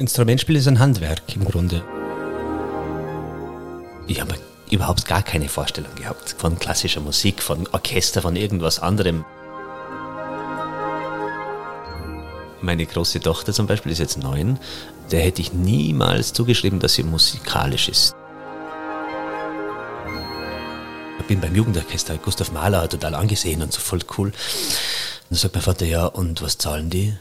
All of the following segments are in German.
Instrumentspiel ist ein Handwerk im Grunde. Ich habe überhaupt gar keine Vorstellung gehabt von klassischer Musik, von Orchester, von irgendwas anderem. Meine große Tochter zum Beispiel ist jetzt neun. Der hätte ich niemals zugeschrieben, dass sie musikalisch ist. Ich bin beim Jugendorchester Gustav Mahler total angesehen und so voll cool. Und dann sagt mein Vater, ja, und was zahlen die?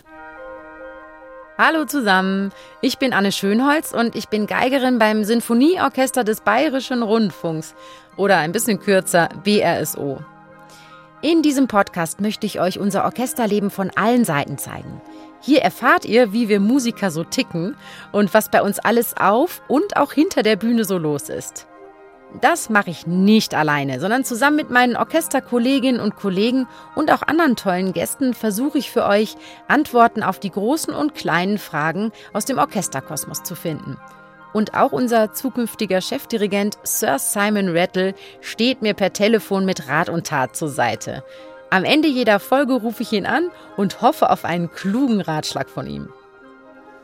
Hallo zusammen, ich bin Anne Schönholz und ich bin Geigerin beim Sinfonieorchester des Bayerischen Rundfunks oder ein bisschen kürzer BRSO. In diesem Podcast möchte ich euch unser Orchesterleben von allen Seiten zeigen. Hier erfahrt ihr, wie wir Musiker so ticken und was bei uns alles auf und auch hinter der Bühne so los ist. Das mache ich nicht alleine, sondern zusammen mit meinen Orchesterkolleginnen und Kollegen und auch anderen tollen Gästen versuche ich für euch Antworten auf die großen und kleinen Fragen aus dem Orchesterkosmos zu finden. Und auch unser zukünftiger Chefdirigent Sir Simon Rattle steht mir per Telefon mit Rat und Tat zur Seite. Am Ende jeder Folge rufe ich ihn an und hoffe auf einen klugen Ratschlag von ihm.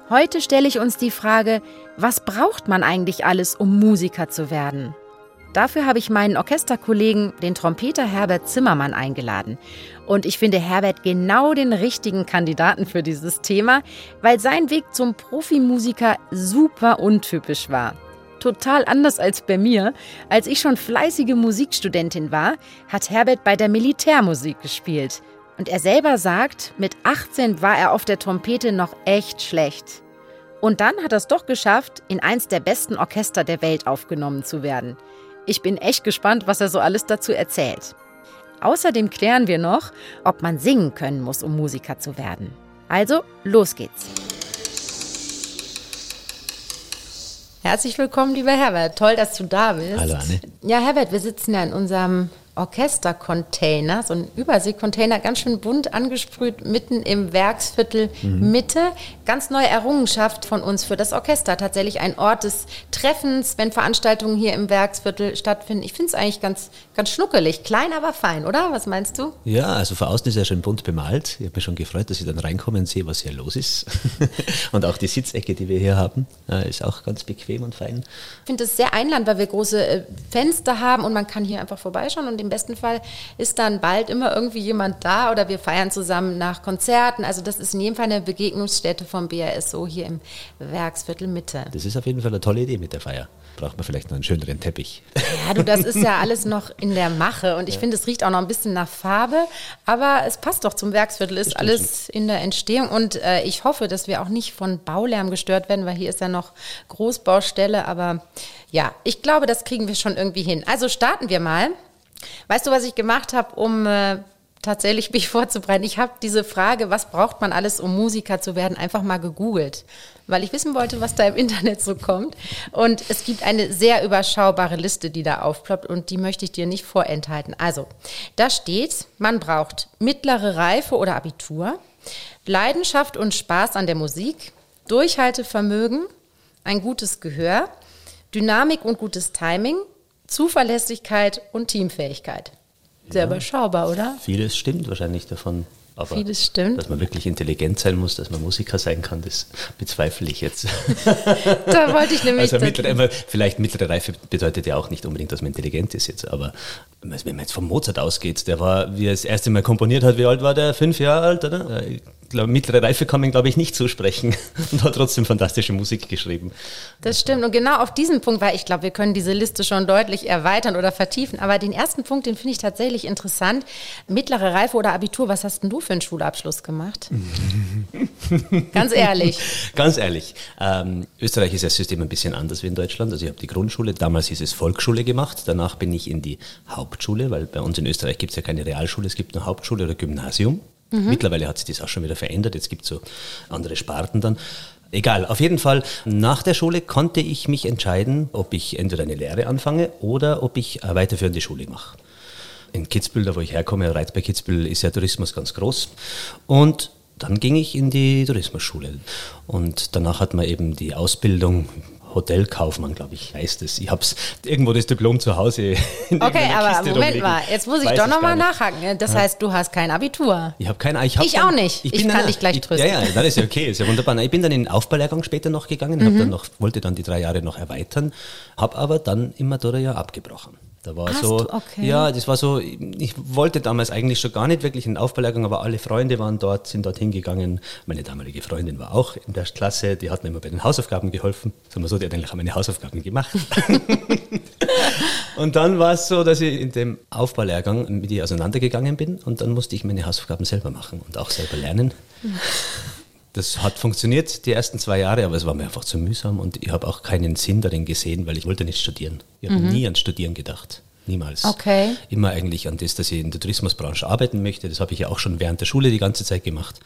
Heute stelle ich uns die Frage, was braucht man eigentlich alles, um Musiker zu werden? Dafür habe ich meinen Orchesterkollegen, den Trompeter Herbert Zimmermann, eingeladen. Und ich finde Herbert genau den richtigen Kandidaten für dieses Thema, weil sein Weg zum Profimusiker super untypisch war. Total anders als bei mir. Als ich schon fleißige Musikstudentin war, hat Herbert bei der Militärmusik gespielt. Und er selber sagt, mit 18 war er auf der Trompete noch echt schlecht. Und dann hat er es doch geschafft, in eins der besten Orchester der Welt aufgenommen zu werden. Ich bin echt gespannt, was er so alles dazu erzählt. Außerdem klären wir noch, ob man singen können muss, um Musiker zu werden. Also, los geht's. Herzlich willkommen, lieber Herbert. Toll, dass du da bist. Hallo Anne. Ja, Herbert, wir sitzen ja in unserem Orchestercontainer, so ein Überseekontainer, ganz schön bunt angesprüht, mitten im Werksviertel mhm. Mitte. Ganz neue Errungenschaft von uns für das Orchester. Tatsächlich ein Ort des Treffens, wenn Veranstaltungen hier im Werksviertel stattfinden. Ich finde es eigentlich ganz, ganz schnuckelig. Klein, aber fein, oder? Was meinst du? Ja, also von außen ist er schön bunt bemalt. Ich habe mich schon gefreut, dass ich dann reinkomme und sehe, was hier los ist. und auch die Sitzecke, die wir hier haben, ist auch ganz bequem und fein. Ich finde es sehr einladend, weil wir große äh, Fenster haben und man kann hier einfach vorbeischauen und im besten Fall ist dann bald immer irgendwie jemand da oder wir feiern zusammen nach Konzerten. Also das ist in jedem Fall eine Begegnungsstätte vom BASO hier im Werksviertel Mitte. Das ist auf jeden Fall eine tolle Idee mit der Feier braucht man vielleicht noch einen schöneren Teppich. Ja, du, das ist ja alles noch in der Mache und ich ja. finde, es riecht auch noch ein bisschen nach Farbe, aber es passt doch zum Werksviertel, ist alles in der Entstehung und äh, ich hoffe, dass wir auch nicht von Baulärm gestört werden, weil hier ist ja noch Großbaustelle, aber ja, ich glaube, das kriegen wir schon irgendwie hin. Also starten wir mal. Weißt du, was ich gemacht habe, um äh, tatsächlich mich vorzubereiten? Ich habe diese Frage, was braucht man alles, um Musiker zu werden, einfach mal gegoogelt, weil ich wissen wollte, was da im Internet so kommt. Und es gibt eine sehr überschaubare Liste, die da aufploppt und die möchte ich dir nicht vorenthalten. Also, da steht, man braucht mittlere Reife oder Abitur, Leidenschaft und Spaß an der Musik, Durchhaltevermögen, ein gutes Gehör, Dynamik und gutes Timing, Zuverlässigkeit und Teamfähigkeit. Sehr ja. überschaubar, oder? Vieles stimmt wahrscheinlich davon. Aber Vieles stimmt. Dass man wirklich intelligent sein muss, dass man Musiker sein kann, das bezweifle ich jetzt. da wollte ich nämlich. Also mittlere, vielleicht mittlere Reife bedeutet ja auch nicht unbedingt, dass man intelligent ist jetzt. Aber wenn man jetzt von Mozart ausgeht, der war, wie er das erste Mal komponiert hat, wie alt war der? Fünf Jahre alt, oder? Glaube, mittlere Reife kann man, glaube ich, nicht zusprechen und hat trotzdem fantastische Musik geschrieben. Das stimmt. Und genau auf diesen Punkt, weil ich glaube, wir können diese Liste schon deutlich erweitern oder vertiefen. Aber den ersten Punkt, den finde ich tatsächlich interessant. Mittlere Reife oder Abitur, was hast denn du für einen Schulabschluss gemacht? Ganz ehrlich. Ganz ehrlich. Ähm, Österreich ist das System ein bisschen anders wie in Deutschland. Also ich habe die Grundschule, damals hieß es Volksschule gemacht. Danach bin ich in die Hauptschule, weil bei uns in Österreich gibt es ja keine Realschule, es gibt nur Hauptschule oder Gymnasium. Mhm. Mittlerweile hat sich das auch schon wieder verändert. Jetzt gibt es so andere Sparten dann. Egal, auf jeden Fall, nach der Schule konnte ich mich entscheiden, ob ich entweder eine Lehre anfange oder ob ich eine weiterführende Schule mache. In Kitzbühel, da wo ich herkomme, Reiz bei Kitzbühel, ist ja Tourismus ganz groß. Und dann ging ich in die Tourismusschule. Und danach hat man eben die Ausbildung Hotelkaufmann, glaube ich, heißt es. Ich habe irgendwo das Diplom zu Hause. okay, aber Moment mal, jetzt muss ich Weiß doch nochmal nachhaken. Das ja. heißt, du hast kein Abitur. Ich habe kein Ich, ich dann, auch nicht. Ich, ich kann dann, dich gleich trösten. Ja, ja, das ist ja okay, ist ja wunderbar. Ich bin dann in den Aufbaulehrgang später noch gegangen, mhm. dann noch, wollte dann die drei Jahre noch erweitern, habe aber dann im Matura-Jahr abgebrochen. Da war Hast so, du? Okay. ja, das war so, ich wollte damals eigentlich schon gar nicht wirklich in Aufbaulehrgang, aber alle Freunde waren dort, sind dort hingegangen. Meine damalige Freundin war auch in der Klasse, die hat mir immer bei den Hausaufgaben geholfen. Sagen wir so, die hat eigentlich auch meine Hausaufgaben gemacht. und dann war es so, dass ich in dem Aufbaulehrgang mit ihr auseinandergegangen bin und dann musste ich meine Hausaufgaben selber machen und auch selber lernen. Das hat funktioniert die ersten zwei Jahre, aber es war mir einfach zu mühsam und ich habe auch keinen Sinn darin gesehen, weil ich wollte nicht studieren. Ich habe mhm. nie an Studieren gedacht. Niemals. Okay. Immer eigentlich an das, dass ich in der Tourismusbranche arbeiten möchte. Das habe ich ja auch schon während der Schule die ganze Zeit gemacht.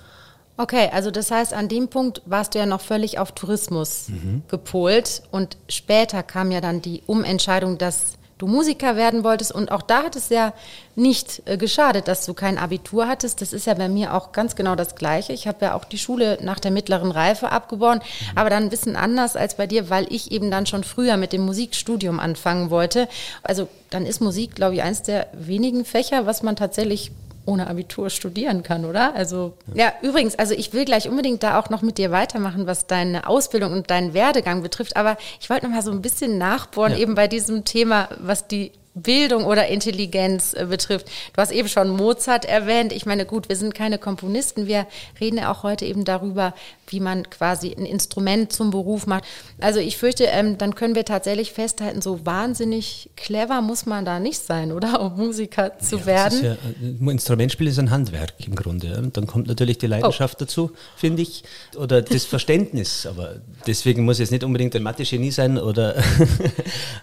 Okay, also das heißt, an dem Punkt warst du ja noch völlig auf Tourismus mhm. gepolt und später kam ja dann die Umentscheidung, dass du Musiker werden wolltest. Und auch da hat es ja nicht äh, geschadet, dass du kein Abitur hattest. Das ist ja bei mir auch ganz genau das Gleiche. Ich habe ja auch die Schule nach der mittleren Reife abgeboren, mhm. aber dann ein bisschen anders als bei dir, weil ich eben dann schon früher mit dem Musikstudium anfangen wollte. Also dann ist Musik, glaube ich, eins der wenigen Fächer, was man tatsächlich ohne Abitur studieren kann, oder? Also ja. ja. übrigens, also ich will gleich unbedingt da auch noch mit dir weitermachen, was deine Ausbildung und deinen Werdegang betrifft. Aber ich wollte noch mal so ein bisschen nachbohren ja. eben bei diesem Thema, was die Bildung oder Intelligenz äh, betrifft. Du hast eben schon Mozart erwähnt. Ich meine, gut, wir sind keine Komponisten. Wir reden ja auch heute eben darüber, wie man quasi ein Instrument zum Beruf macht. Also ich fürchte, ähm, dann können wir tatsächlich festhalten, so wahnsinnig clever muss man da nicht sein, oder? Um Musiker zu ja, werden. Ja, äh, Instrumentspiel ist ein Handwerk im Grunde. Und dann kommt natürlich die Leidenschaft oh. dazu, finde ich, oder das Verständnis. Aber deswegen muss es nicht unbedingt ein Mathe-Genie sein oder.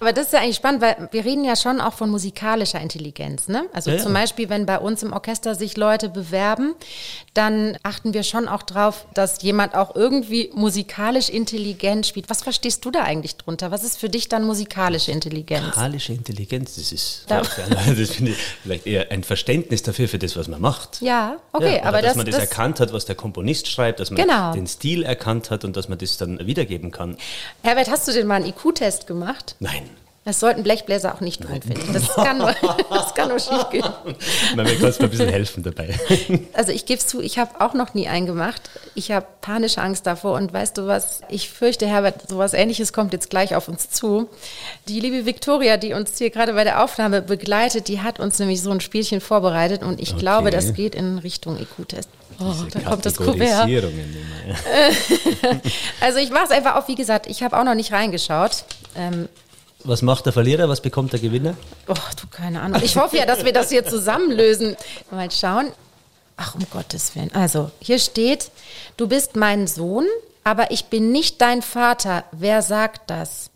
Aber das ist ja eigentlich spannend, weil wir reden ja schon auch von musikalischer Intelligenz. Ne? Also ja, zum Beispiel, wenn bei uns im Orchester sich Leute bewerben, dann achten wir schon auch drauf, dass jemand auch irgendwie musikalisch intelligent spielt. Was verstehst du da eigentlich drunter? Was ist für dich dann musikalische Intelligenz? Musikalische Intelligenz, das ist da. das vielleicht eher ein Verständnis dafür, für das, was man macht. Ja, okay. Ja, aber dass das, man das, das, erkannt hat, was der Komponist schreibt, dass man genau. den Stil erkannt hat und dass man das dann wiedergeben kann. Herbert, hast du denn mal einen IQ-Test gemacht? Nein. Das sollten Blechbläser auch nicht tun, finde ich. Das kann nur, das kann nur schief gehen. Man mir kannst mir ein bisschen helfen dabei. Also ich gebe es zu, ich habe auch noch nie einen gemacht. Ich habe panische Angst davor und weißt du was, ich fürchte, Herbert, sowas ähnliches kommt jetzt gleich auf uns zu. Die liebe Viktoria, die uns hier gerade bei der Aufnahme begleitet, die hat uns nämlich so ein Spielchen vorbereitet und ich okay. glaube, das geht in Richtung IQ-Test. Oh, da kommt das Kuvert. also ich mache es einfach auf, wie gesagt, ich habe auch noch nicht reingeschaut. Ähm, was macht der Verlierer? Was bekommt der Gewinner? Oh, du, keine Ahnung. Ich hoffe ja, dass wir das hier zusammenlösen. Mal schauen. Ach, um Gottes Willen. Also, hier steht, du bist mein Sohn, aber ich bin nicht dein Vater. Wer sagt das?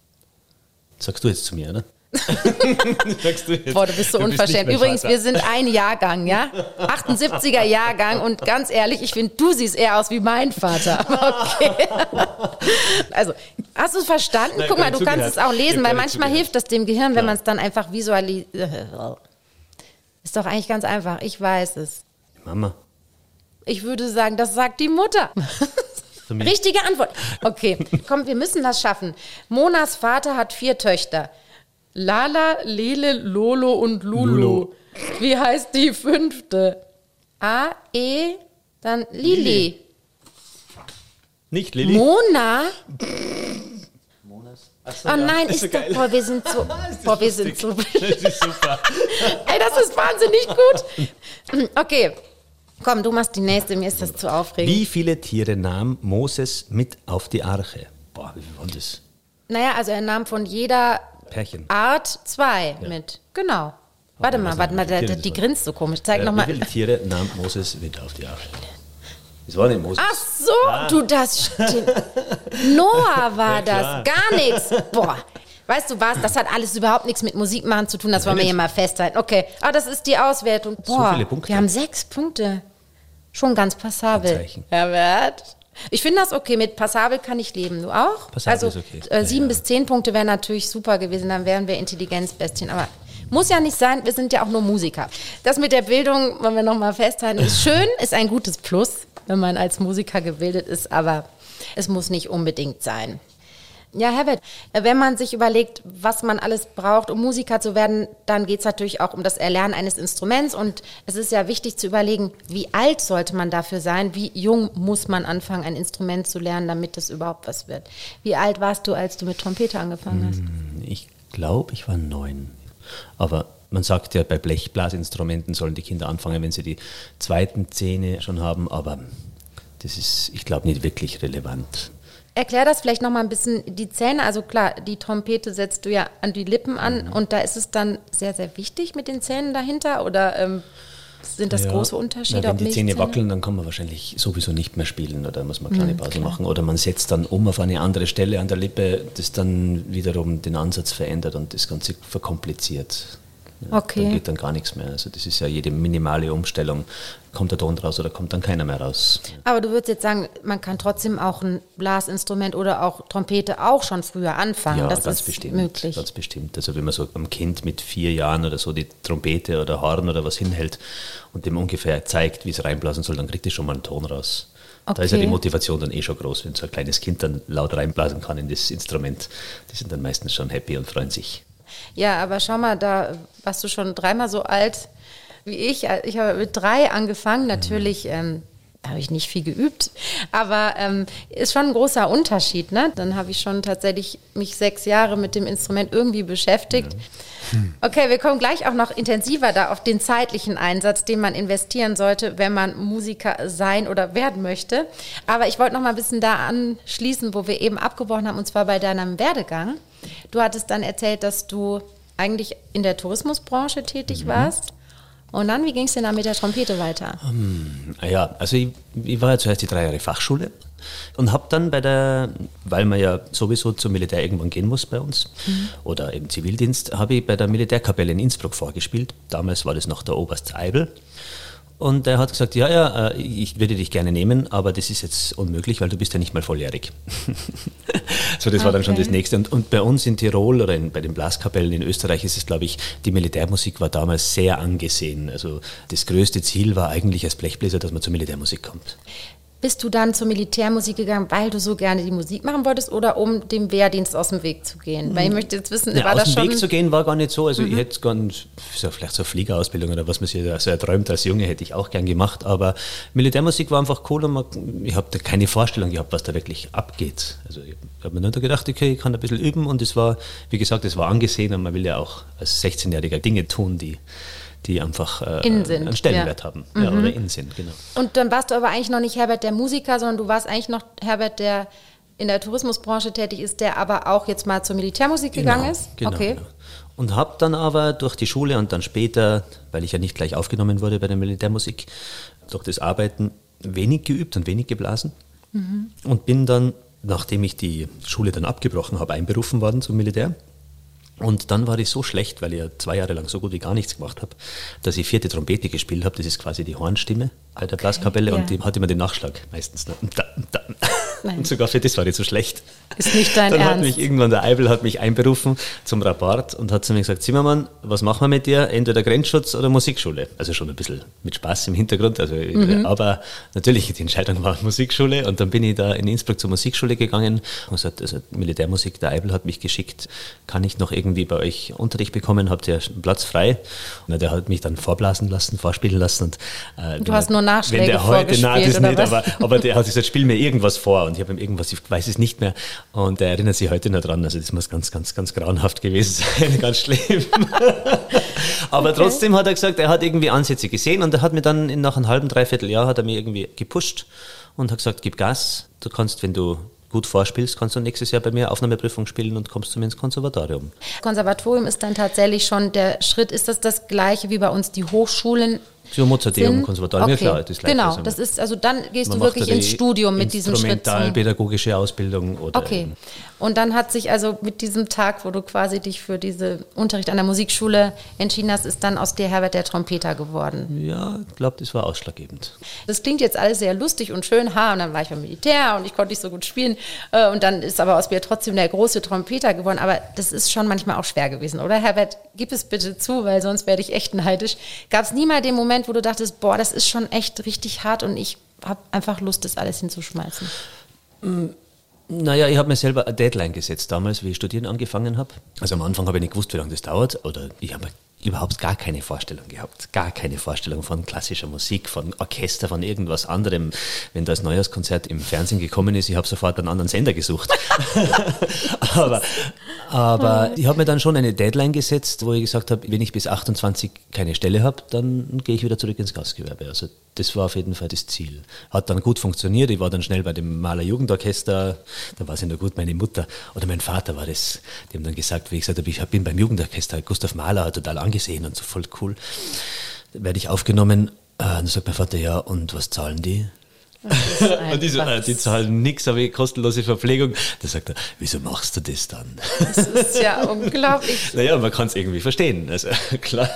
Sagst du jetzt zu mir, oder? du Boah, du bist so du unverschämt. Bist Übrigens, Vater. wir sind ein Jahrgang, ja? 78er Jahrgang und ganz ehrlich, ich finde, du siehst eher aus wie mein Vater. Okay. Also, hast du es verstanden? Nein, Guck mal, du kannst es auch lesen, weil manchmal hilft das dem Gehirn, wenn man es dann einfach visualisiert. Ist doch eigentlich ganz einfach. Ich weiß es. Mama. Ich würde sagen, das sagt die Mutter. Richtige Antwort. Okay, komm, wir müssen das schaffen. Monas Vater hat vier Töchter. Lala, Lele, Lolo und Lulu. Lulu. Wie heißt die fünfte? A, E, dann Lili. Lili. Nicht Lili? Mona? So, oh nein, ist, ist so boah, wir sind so, boah, wir sind so. Das ist super. Ey, das ist wahnsinnig gut. Okay, komm, du machst die nächste, mir ist das zu aufregend. Wie viele Tiere nahm Moses mit auf die Arche? Boah, wie viel waren das? Naja, also er nahm von jeder Pärchen. Art 2 ja. mit. Genau. Warte mal, warte mal, die, die grinst so komisch. Zeig äh, nochmal. Wie viele Tiere nahm Moses mit auf die Arche? Das war nicht Moses. Ach so, ah. du, das stimmt. Noah war ja, das, gar nichts. Boah. Weißt du was, das hat alles überhaupt nichts mit Musik machen zu tun, das wollen wir hier mal festhalten. Okay, ah, das ist die Auswertung. Boah, so viele Punkte. wir haben sechs Punkte. Schon ganz passabel. Herbert? Ich finde das okay. Mit passabel kann ich leben. Du auch? Passabel also, ist okay. Äh, sieben ja, bis zehn Punkte wären natürlich super gewesen. Dann wären wir Intelligenzbestien. Aber muss ja nicht sein. Wir sind ja auch nur Musiker. Das mit der Bildung, wollen wir nochmal festhalten, ist schön, ist ein gutes Plus, wenn man als Musiker gebildet ist. Aber es muss nicht unbedingt sein. Ja, Herbert, wenn man sich überlegt, was man alles braucht, um Musiker zu werden, dann geht es natürlich auch um das Erlernen eines Instruments. Und es ist ja wichtig zu überlegen, wie alt sollte man dafür sein, wie jung muss man anfangen, ein Instrument zu lernen, damit das überhaupt was wird. Wie alt warst du, als du mit Trompete angefangen hast? Hm, ich glaube, ich war neun. Aber man sagt ja, bei Blechblasinstrumenten sollen die Kinder anfangen, wenn sie die zweiten Zähne schon haben. Aber das ist, ich glaube, nicht wirklich relevant. Erklär das vielleicht nochmal ein bisschen, die Zähne, also klar, die Trompete setzt du ja an die Lippen an mhm. und da ist es dann sehr, sehr wichtig mit den Zähnen dahinter oder ähm, sind das ja, große Unterschiede? Na, wenn die Zähne wackeln, dann kann man wahrscheinlich sowieso nicht mehr spielen oder muss man eine kleine mhm, Pause mhm, machen oder man setzt dann um auf eine andere Stelle an der Lippe, das dann wiederum den Ansatz verändert und das Ganze verkompliziert. Ja, okay. Dann geht dann gar nichts mehr. Also das ist ja jede minimale Umstellung. Kommt der Ton raus oder kommt dann keiner mehr raus? Aber du würdest jetzt sagen, man kann trotzdem auch ein Blasinstrument oder auch Trompete auch schon früher anfangen. Ja, das ganz ist bestimmt. Möglich. Ganz bestimmt. Also wenn man so am Kind mit vier Jahren oder so die Trompete oder Horn oder was hinhält und dem ungefähr zeigt, wie es reinblasen soll, dann kriegt es schon mal einen Ton raus. Okay. Da ist ja die Motivation dann eh schon groß, wenn so ein kleines Kind dann laut reinblasen kann in das Instrument. Die sind dann meistens schon happy und freuen sich. Ja, aber schau mal, da warst du schon dreimal so alt wie ich. Ich habe mit drei angefangen. Natürlich ähm, habe ich nicht viel geübt, aber ähm, ist schon ein großer Unterschied. Ne? Dann habe ich schon tatsächlich mich sechs Jahre mit dem Instrument irgendwie beschäftigt. Hm. Okay, wir kommen gleich auch noch intensiver da auf den zeitlichen Einsatz, den man investieren sollte, wenn man Musiker sein oder werden möchte. Aber ich wollte noch mal ein bisschen da anschließen, wo wir eben abgebrochen haben, und zwar bei deinem Werdegang. Du hattest dann erzählt, dass du eigentlich in der Tourismusbranche tätig mhm. warst. Und dann, wie ging es denn da mit der Trompete weiter? Um, ähm, ja, also ich, ich, war ja zuerst die drei Jahre Fachschule und habe dann bei der, weil man ja sowieso zum Militär irgendwann gehen muss bei uns mhm. oder im Zivildienst, habe ich bei der Militärkapelle in Innsbruck vorgespielt. Damals war das noch der Oberst Eibel. Und er hat gesagt, ja, ja, äh, ich würde dich gerne nehmen, aber das ist jetzt unmöglich, weil du bist ja nicht mal volljährig. so, das okay. war dann schon das Nächste. Und, und bei uns in Tirol oder in, bei den Blaskapellen in Österreich ist es, glaube ich, die Militärmusik war damals sehr angesehen. Also das größte Ziel war eigentlich als Blechbläser, dass man zur Militärmusik kommt. Bist du dann zur Militärmusik gegangen, weil du so gerne die Musik machen wolltest oder um dem Wehrdienst aus dem Weg zu gehen? Weil ich möchte jetzt wissen, ja, war aus das schon... Aus dem Weg zu gehen war gar nicht so. Also mhm. ich hätte gern, so vielleicht so Fliegerausbildung oder was man sich so erträumt als Junge, hätte ich auch gern gemacht. Aber Militärmusik war einfach cool und man, ich habe da keine Vorstellung gehabt, was da wirklich abgeht. Also ich habe mir nur gedacht, okay, ich kann ein bisschen üben und es war, wie gesagt, es war angesehen und man will ja auch als 16-Jähriger Dinge tun, die die einfach äh, einen Stellenwert ja. haben. Mhm. Ja, oder in sind, genau. Und dann warst du aber eigentlich noch nicht Herbert der Musiker, sondern du warst eigentlich noch Herbert der in der Tourismusbranche tätig ist, der aber auch jetzt mal zur Militärmusik genau, gegangen ist? Genau, okay. Genau. Und habe dann aber durch die Schule und dann später, weil ich ja nicht gleich aufgenommen wurde bei der Militärmusik, durch das Arbeiten wenig geübt und wenig geblasen. Mhm. Und bin dann, nachdem ich die Schule dann abgebrochen habe, einberufen worden zum Militär. Und dann war ich so schlecht, weil ich ja zwei Jahre lang so gut wie gar nichts gemacht habe, dass ich vierte Trompete gespielt habe. Das ist quasi die Hornstimme bei der okay, Blaskapelle yeah. und die hatte immer den Nachschlag meistens. Da, da. Und sogar für das war ich so schlecht. Ist nicht dein Dann Ernst. hat mich irgendwann der Eibel hat mich einberufen zum Rapport und hat zu mir gesagt, Zimmermann, was machen wir mit dir? Entweder Grenzschutz oder Musikschule. Also schon ein bisschen mit Spaß im Hintergrund. Also, mhm. Aber natürlich, die Entscheidung war Musikschule und dann bin ich da in Innsbruck zur Musikschule gegangen und gesagt, also Militärmusik, der Eibel hat mich geschickt, kann ich noch irgendwie bei euch Unterricht bekommen? Habt ihr einen Platz frei? Und der hat mich dann vorblasen lassen, vorspielen lassen. Und, äh, du hast nur Nachschläge wenn der heute, nein, das nicht, aber, aber der hat gesagt, spiel mir irgendwas vor und ich habe ihm irgendwas, ich weiß es nicht mehr und er erinnert sich heute noch dran, also das muss ganz, ganz, ganz grauenhaft gewesen sein, ganz schlimm. aber okay. trotzdem hat er gesagt, er hat irgendwie Ansätze gesehen und er hat mir dann nach einem halben, dreiviertel Jahr hat er mir irgendwie gepusht und hat gesagt, gib Gas, du kannst, wenn du gut vorspielst, kannst du nächstes Jahr bei mir Aufnahmeprüfung spielen und kommst zu mir ins Konservatorium. Konservatorium ist dann tatsächlich schon der Schritt, ist das das gleiche wie bei uns die Hochschulen für Mozarteum, Konservatorium, okay. ja klar. Das genau, das ist, also dann gehst Man du wirklich ins Studium mit diesem Schritt. pädagogische Ausbildung. Oder okay. Und dann hat sich also mit diesem Tag, wo du quasi dich für diesen Unterricht an der Musikschule entschieden hast, ist dann aus dir Herbert der Trompeter geworden. Ja, ich glaube, das war ausschlaggebend. Das klingt jetzt alles sehr lustig und schön, ha, und dann war ich beim Militär und ich konnte nicht so gut spielen äh, und dann ist aber aus mir trotzdem der große Trompeter geworden. Aber das ist schon manchmal auch schwer gewesen, oder Herbert? Gib es bitte zu, weil sonst werde ich echt neidisch. Gab es nie mal den Moment, wo du dachtest, boah, das ist schon echt richtig hart und ich habe einfach Lust, das alles hinzuschmeißen? Mm Naja, ich habe mir selber eine Deadline gesetzt damals, wie ich studieren angefangen habe. Also am Anfang habe ich nicht gewusst, wie lange das dauert. Oder ich habe überhaupt gar keine Vorstellung gehabt. Gar keine Vorstellung von klassischer Musik, von Orchester, von irgendwas anderem. Wenn das Neujahrskonzert im Fernsehen gekommen ist, ich habe sofort einen anderen Sender gesucht. aber aber ich habe mir dann schon eine Deadline gesetzt, wo ich gesagt habe, wenn ich bis 28 keine Stelle habe, dann gehe ich wieder zurück ins Gastgewerbe. Also das war auf jeden Fall das Ziel. Hat dann gut funktioniert. Ich war dann schnell bei dem Maler Jugendorchester. Da war es nur gut, meine Mutter oder mein Vater war das. Die haben dann gesagt, wie ich gesagt habe, ich bin beim Jugendorchester. Gustav Mahler total angesehen und so voll cool. Werde ich aufgenommen. Äh, dann sagt mein Vater, ja, und was zahlen die? Und die, so, äh, die zahlen nichts, aber kostenlose Verpflegung. Da sagt er, wieso machst du das dann? Das ist ja unglaublich. Naja, man kann es irgendwie verstehen. Also klar.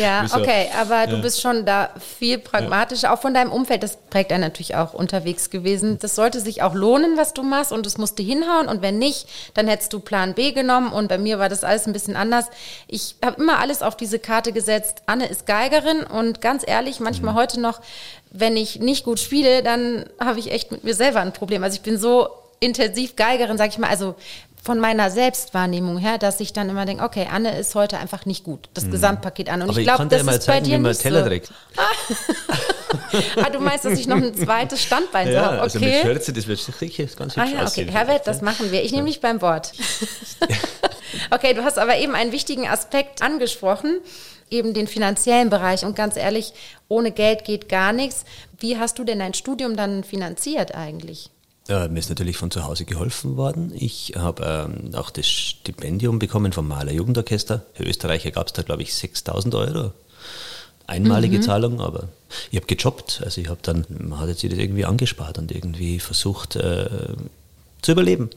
Ja, wieso? okay, aber du ja. bist schon da viel pragmatischer, auch von deinem Umfeld. Das prägt einen natürlich auch unterwegs gewesen. Das sollte sich auch lohnen, was du machst und es musste hinhauen. Und wenn nicht, dann hättest du Plan B genommen. Und bei mir war das alles ein bisschen anders. Ich habe immer alles auf diese Karte gesetzt. Anne ist Geigerin und ganz ehrlich, manchmal mhm. heute noch wenn ich nicht gut spiele, dann habe ich echt mit mir selber ein Problem. Also ich bin so intensiv Geigerin, sag ich mal, also von meiner Selbstwahrnehmung her, dass ich dann immer denke, okay, Anne ist heute einfach nicht gut. Das mhm. Gesamtpaket an. Und Aber ich glaube, das ist zeigen, bei dir nicht Teller so. ah, du meinst, dass ich noch ein zweites Standbein ja, habe? Okay. Also mit Schürze, das wird sicher ganz hübsch ah, ja, okay. Herbert, das machen wir. Ich nehme dich beim Wort. okay, du hast aber eben einen wichtigen Aspekt angesprochen eben den finanziellen Bereich. Und ganz ehrlich, ohne Geld geht gar nichts. Wie hast du denn dein Studium dann finanziert eigentlich? Äh, mir ist natürlich von zu Hause geholfen worden. Ich habe ähm, auch das Stipendium bekommen vom Maler Jugendorchester. Für Österreicher gab es da, glaube ich, 6000 Euro. Einmalige mhm. Zahlung, aber ich habe gejobbt. Also ich habe dann, man hat jetzt das irgendwie angespart und irgendwie versucht, äh, zu überleben.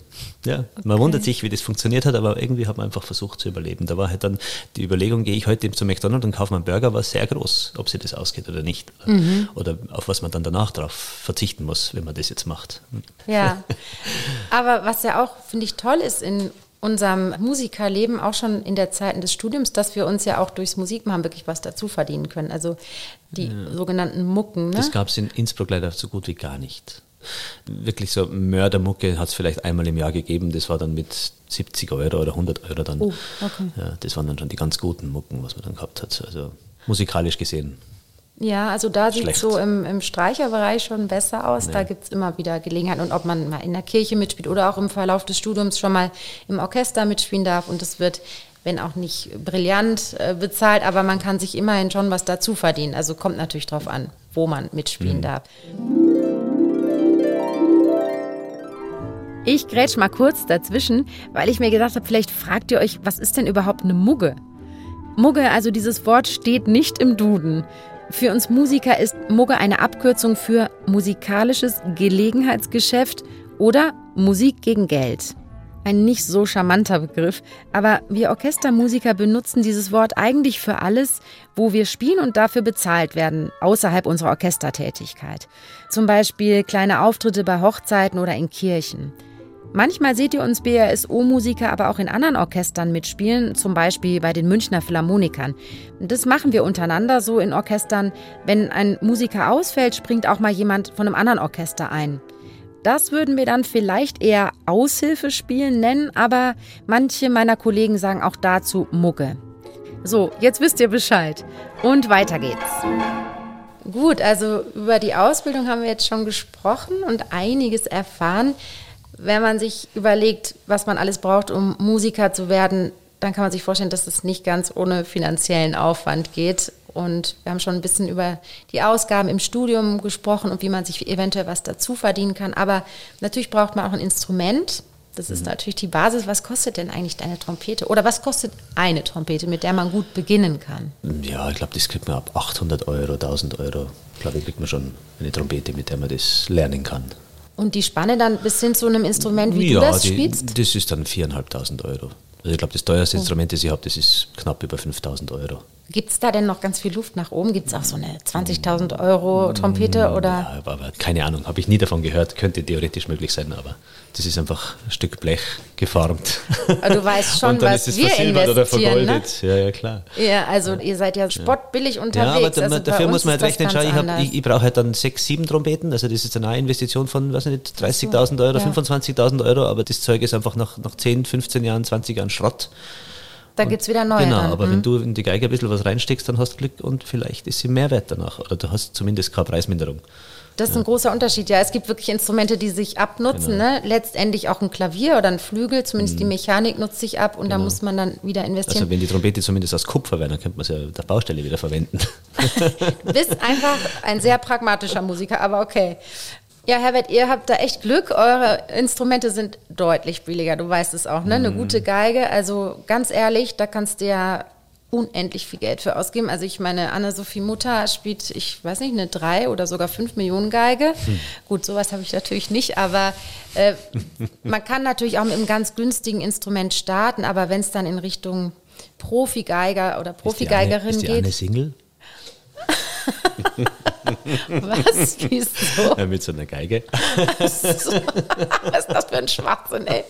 Ja, okay. man wundert sich, wie das funktioniert hat, aber irgendwie hat man einfach versucht zu überleben. Da war halt dann die Überlegung, gehe ich heute zu McDonald's und kaufe mir einen Burger, war sehr groß, ob sie das ausgeht oder nicht. Mhm. Oder auf was man dann danach drauf verzichten muss, wenn man das jetzt macht. Ja, aber was ja auch, finde ich, toll ist in unserem Musikerleben, auch schon in der Zeit des Studiums, dass wir uns ja auch durchs Musikmachen wirklich was dazu verdienen können. Also die ja. sogenannten Mucken. Ne? Das gab es in Innsbruck leider so gut wie gar nicht wirklich so Mördermucke hat es vielleicht einmal im Jahr gegeben. Das war dann mit 70 Euro oder 100 Euro dann. Oh, okay. ja, das waren dann schon die ganz guten Mucken, was man dann gehabt hat. Also musikalisch gesehen. Ja, also da sieht es so im, im Streicherbereich schon besser aus. Ja. Da gibt es immer wieder Gelegenheiten. Und ob man mal in der Kirche mitspielt oder auch im Verlauf des Studiums schon mal im Orchester mitspielen darf. Und das wird, wenn auch nicht brillant äh, bezahlt, aber man kann sich immerhin schon was dazu verdienen. Also kommt natürlich drauf an, wo man mitspielen mhm. darf. Ich grätsch mal kurz dazwischen, weil ich mir gedacht habe, vielleicht fragt ihr euch, was ist denn überhaupt eine Mugge? Mugge, also dieses Wort steht nicht im Duden. Für uns Musiker ist Mugge eine Abkürzung für musikalisches Gelegenheitsgeschäft oder Musik gegen Geld. Ein nicht so charmanter Begriff, aber wir Orchestermusiker benutzen dieses Wort eigentlich für alles, wo wir spielen und dafür bezahlt werden, außerhalb unserer Orchestertätigkeit. Zum Beispiel kleine Auftritte bei Hochzeiten oder in Kirchen. Manchmal seht ihr uns BRSO-Musiker aber auch in anderen Orchestern mitspielen, zum Beispiel bei den Münchner Philharmonikern. Das machen wir untereinander so in Orchestern. Wenn ein Musiker ausfällt, springt auch mal jemand von einem anderen Orchester ein. Das würden wir dann vielleicht eher Aushilfespielen nennen, aber manche meiner Kollegen sagen auch dazu Mucke. So, jetzt wisst ihr Bescheid. Und weiter geht's. Gut, also über die Ausbildung haben wir jetzt schon gesprochen und einiges erfahren wenn man sich überlegt, was man alles braucht, um Musiker zu werden, dann kann man sich vorstellen, dass es nicht ganz ohne finanziellen Aufwand geht. Und wir haben schon ein bisschen über die Ausgaben im Studium gesprochen und wie man sich eventuell was dazu verdienen kann. Aber natürlich braucht man auch ein Instrument. Das ist mhm. natürlich die Basis. Was kostet denn eigentlich deine Trompete? Oder was kostet eine Trompete, mit der man gut beginnen kann? Ja, ich glaube, das kriegt man ab 800 Euro, 1000 Euro. Ich glaube, kriegt man schon eine Trompete, mit der man das lernen kann. Und die Spanne dann bis hin zu einem Instrument, wie ja, du das die, spielst? das ist dann 4.500 Euro. Also ich glaube, das teuerste oh. Instrument, das ich habe, das ist knapp über 5.000 Euro. Gibt es da denn noch ganz viel Luft nach oben? Gibt es auch so eine 20.000 Euro Trompete oder? Ja, aber, keine Ahnung, habe ich nie davon gehört. Könnte theoretisch möglich sein, aber das ist einfach ein Stück Blech geformt. Aber du weißt schon, Und dann was ist es wir versilbert oder ne? vergoldet. Ja, ja, klar. Ja, also ihr seid ja sportbillig Ja, unterwegs. aber da, also dafür muss man halt rechnen, schau, ich, hab- ich, ich brauche halt dann sechs, sieben Trompeten, also das ist eine Investition von, weiß nicht, 30.000 Euro, ja. 25.000 Euro, aber das Zeug ist einfach nach, nach 10, 15 Jahren, 20 Jahren Schrott. Da gibt es wieder neue genau, dann. aber Mhm. wenn du in die Geige ein bisschen was reinsteckst, dann hast du Glück und vielleicht ist sie Mehrwert danach oder du hast zumindest keine Preisminderung. Das ist ein großer Unterschied. Ja, es gibt wirklich Instrumente, die sich abnutzen. Genau. Ne? Letztendlich auch ein Klavier oder ein Flügel, zumindest die Mechanik nutzt sich ab und da muss man dann wieder investieren. Mhm. Also wenn die Trompete zumindest aus Kupfer wäre, dann könnte man sie ja auf der Baustelle wieder verwenden. Du bist einfach ein sehr pragmatischer Musiker, aber okay. Ja, Herbert, ihr habt da echt Glück. Eure Instrumente sind deutlich billiger. Du weißt es auch, ne? Eine gute Geige. Also ganz ehrlich, da kannst du ja unendlich viel Geld für ausgeben. Also ich meine, Anna-Sophie Mutter spielt, ich weiß nicht, eine drei oder sogar fünf Millionen Geige. Gut, sowas habe ich natürlich nicht, aber äh, man kann natürlich auch mit einem ganz günstigen Instrument starten, aber wenn es dann in Richtung Profigeiger oder Profigeigerin ist die geht. eine Single Was? Wieso? äh, mit so einer Geige? Was ist das für ein Schwachsinn, ey?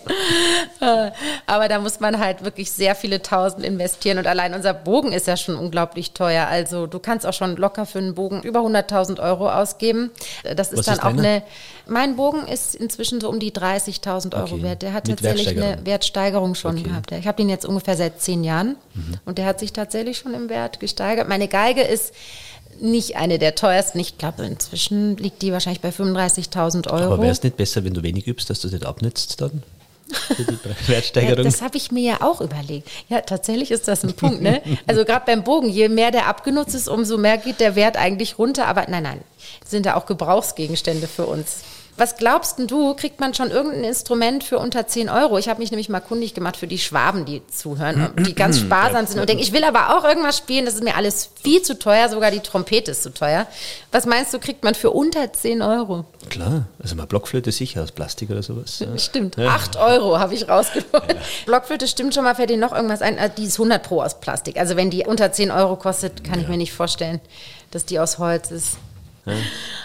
Äh, Aber da muss man halt wirklich sehr viele Tausend investieren und allein unser Bogen ist ja schon unglaublich teuer. Also du kannst auch schon locker für einen Bogen über 100.000 Euro ausgeben. Das ist Was dann ist auch deiner? eine. Mein Bogen ist inzwischen so um die 30.000 Euro Okay. wert. Der hat Mit tatsächlich eine Wertsteigerung. Schon Okay. Mhm. gehabt. Ich habe den jetzt ungefähr seit zehn Jahren und der hat sich tatsächlich schon im Wert gesteigert. Meine Geige ist nicht eine der teuersten. Ich glaube, inzwischen liegt die wahrscheinlich bei 35.000 Euro. Aber wäre es nicht besser, wenn du wenig übst, dass du das nicht abnützt dann? Für die Ja, Wertsteigerung? das habe ich mir ja auch überlegt. Ja, tatsächlich ist das ein Punkt. Ne? Also gerade beim Bogen, je mehr der abgenutzt ist, umso mehr geht der Wert eigentlich runter. Aber nein, nein, sind da auch Gebrauchsgegenstände für uns. Was glaubst denn du, kriegt man schon irgendein Instrument für unter 10 Euro? Ich habe mich nämlich mal kundig gemacht für die Schwaben, die zuhören, und die ganz sparsam sind und denken, ich will aber auch irgendwas spielen, das ist mir alles viel zu teuer, sogar die Trompete ist zu teuer. Was meinst du, kriegt man für unter 10 Euro? Klar, also mal Blockflöte sicher aus Plastik oder sowas. Ja. Stimmt, 8 Euro habe ich rausgeholt. Blockflöte stimmt schon mal, fällt dir noch irgendwas ein? Äh, Die ist 100 Pro aus Plastik. Also wenn die unter 10 Euro kostet, kann ich mir nicht vorstellen, dass die aus Holz ist.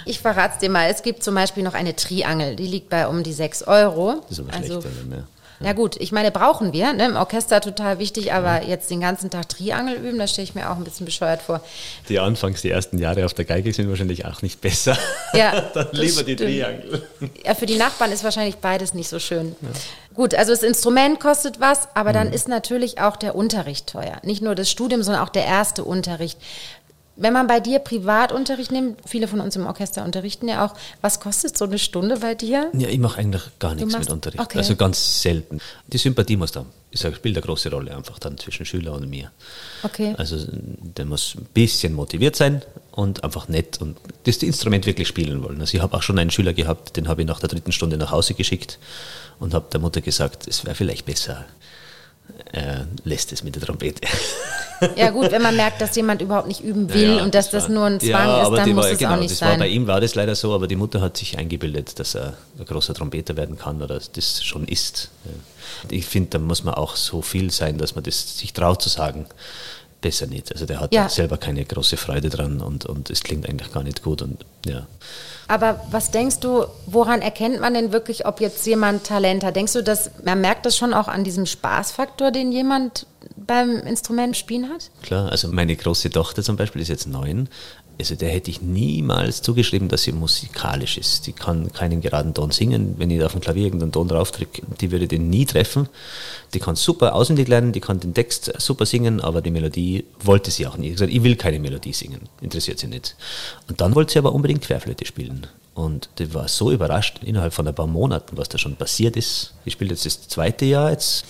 Ich verrate es dir mal, es gibt zum Beispiel noch eine Triangel, die liegt bei um die 6 Euro. Das ist aber also, schlecht. Also, mehr. ja gut, ich meine, brauchen wir, ne? im Orchester total wichtig, aber jetzt den ganzen Tag Triangel üben, das stelle ich mir auch ein bisschen bescheuert vor. Die Anfangs, die ersten Jahre auf der Geige sind wahrscheinlich auch nicht besser. Ja, Dann lieber die. Triangel. Ja, für die Nachbarn ist wahrscheinlich beides nicht so schön. Gut, also das Instrument kostet was, aber Mhm. dann ist natürlich auch der Unterricht teuer. Nicht nur das Studium, sondern auch der erste Unterricht. Wenn man bei dir Privatunterricht nimmt, viele von uns im Orchester unterrichten ja auch, was kostet so eine Stunde bei dir? Ja, ich mache eigentlich gar nichts machst- mit Unterricht. okay. Also ganz selten. Die Sympathie muss da, ich sage, spielt eine große Rolle einfach dann zwischen Schüler und mir. Okay. Also der muss ein bisschen motiviert sein und einfach nett und das Instrument wirklich spielen wollen. Also ich habe auch schon einen Schüler gehabt, den habe ich nach der dritten Stunde nach Hause geschickt und habe der Mutter gesagt, es wäre vielleicht besser, er lässt es mit der Trompete. Ja gut, wenn man merkt, dass jemand überhaupt nicht üben will Ja, und dass das, war- nur ein Zwang ja, ist, dann muss war, es genau, auch nicht das War, bei sein. ihm war das leider so, aber die Mutter hat sich eingebildet, dass er ein großer Trompeter werden kann oder das schon ist. Ich finde, da muss man auch so viel sein, dass man das sich traut zu sagen. Besser nicht. Also der hat Ja. selber keine große Freude dran und, und es klingt eigentlich gar nicht gut. Und ja. Aber was denkst du, woran erkennt man denn wirklich, ob jetzt jemand Talent hat? Denkst du, dass man merkt das schon auch an diesem Spaßfaktor, den jemand beim Instrument spielen hat? Klar, also meine große Tochter zum Beispiel ist jetzt neun. Also der hätte ich niemals zugeschrieben, dass sie musikalisch ist. Die kann keinen geraden Ton singen. Wenn ich auf dem Klavier irgendeinen Ton drauf drücke, die würde den nie treffen. Die kann super auswendig lernen, die kann den Text super singen, aber die Melodie wollte sie auch nie. Ich gesagt, ich will keine Melodie singen, interessiert sie nicht. Und dann wollte sie aber unbedingt Querflöte spielen. Und die war so überrascht innerhalb von ein paar Monaten, was da schon passiert ist. Die spielt jetzt das zweite Jahr jetzt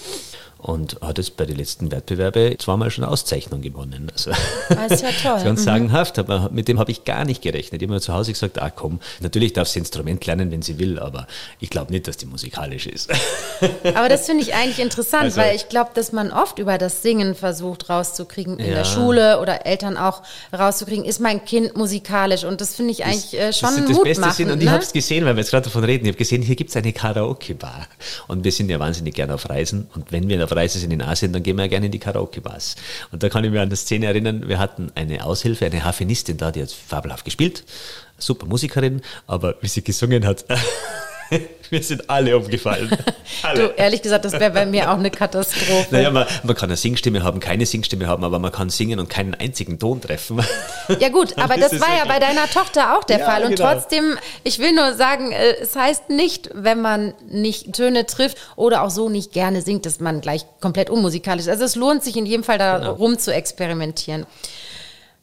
und hat jetzt bei den letzten Wettbewerben zweimal schon Auszeichnung gewonnen. Also, Das ist ja toll. das ganz Mhm. sagenhaft, aber mit dem habe ich gar nicht gerechnet. Ich habe mir zu Hause gesagt, ah komm, natürlich darf sie Instrument lernen, wenn sie will, aber ich glaube nicht, dass die musikalisch ist. Aber das finde ich eigentlich interessant, Also- weil ich glaube, dass man oft über das Singen versucht rauszukriegen in Ja. der Schule oder Eltern auch rauszukriegen, ist mein Kind musikalisch und das finde ich eigentlich äh, schon das, das Mut Beste machen. sind, und ich ne? habe es gesehen, weil wir jetzt gerade davon reden, ich habe gesehen, hier gibt es eine Karaoke-Bar. Und wir sind ja wahnsinnig gerne auf Reisen. Und wenn wir auf Preise sind in Asien, dann gehen wir ja gerne in die Karaoke-Bars. Und da kann ich mich an eine Szene erinnern, wir hatten eine Aushilfe, eine Harfenistin da, die hat fabelhaft gespielt, super Musikerin, aber wie sie gesungen hat, Wir sind alle umgefallen. Alle. Du, ehrlich gesagt, das wäre bei mir auch eine Katastrophe. Naja, man, man, kann eine Singstimme haben, keine Singstimme haben, aber man kann singen und keinen einzigen Ton treffen. Ja gut, aber das, das war ja bei deiner Tochter auch der ja, Fall. Und genau. trotzdem, ich will nur sagen, äh, es heißt nicht, wenn man nicht Töne trifft oder auch so nicht gerne singt, dass man gleich komplett unmusikalisch ist. Also es lohnt sich in jedem Fall da genau. rum zu experimentieren.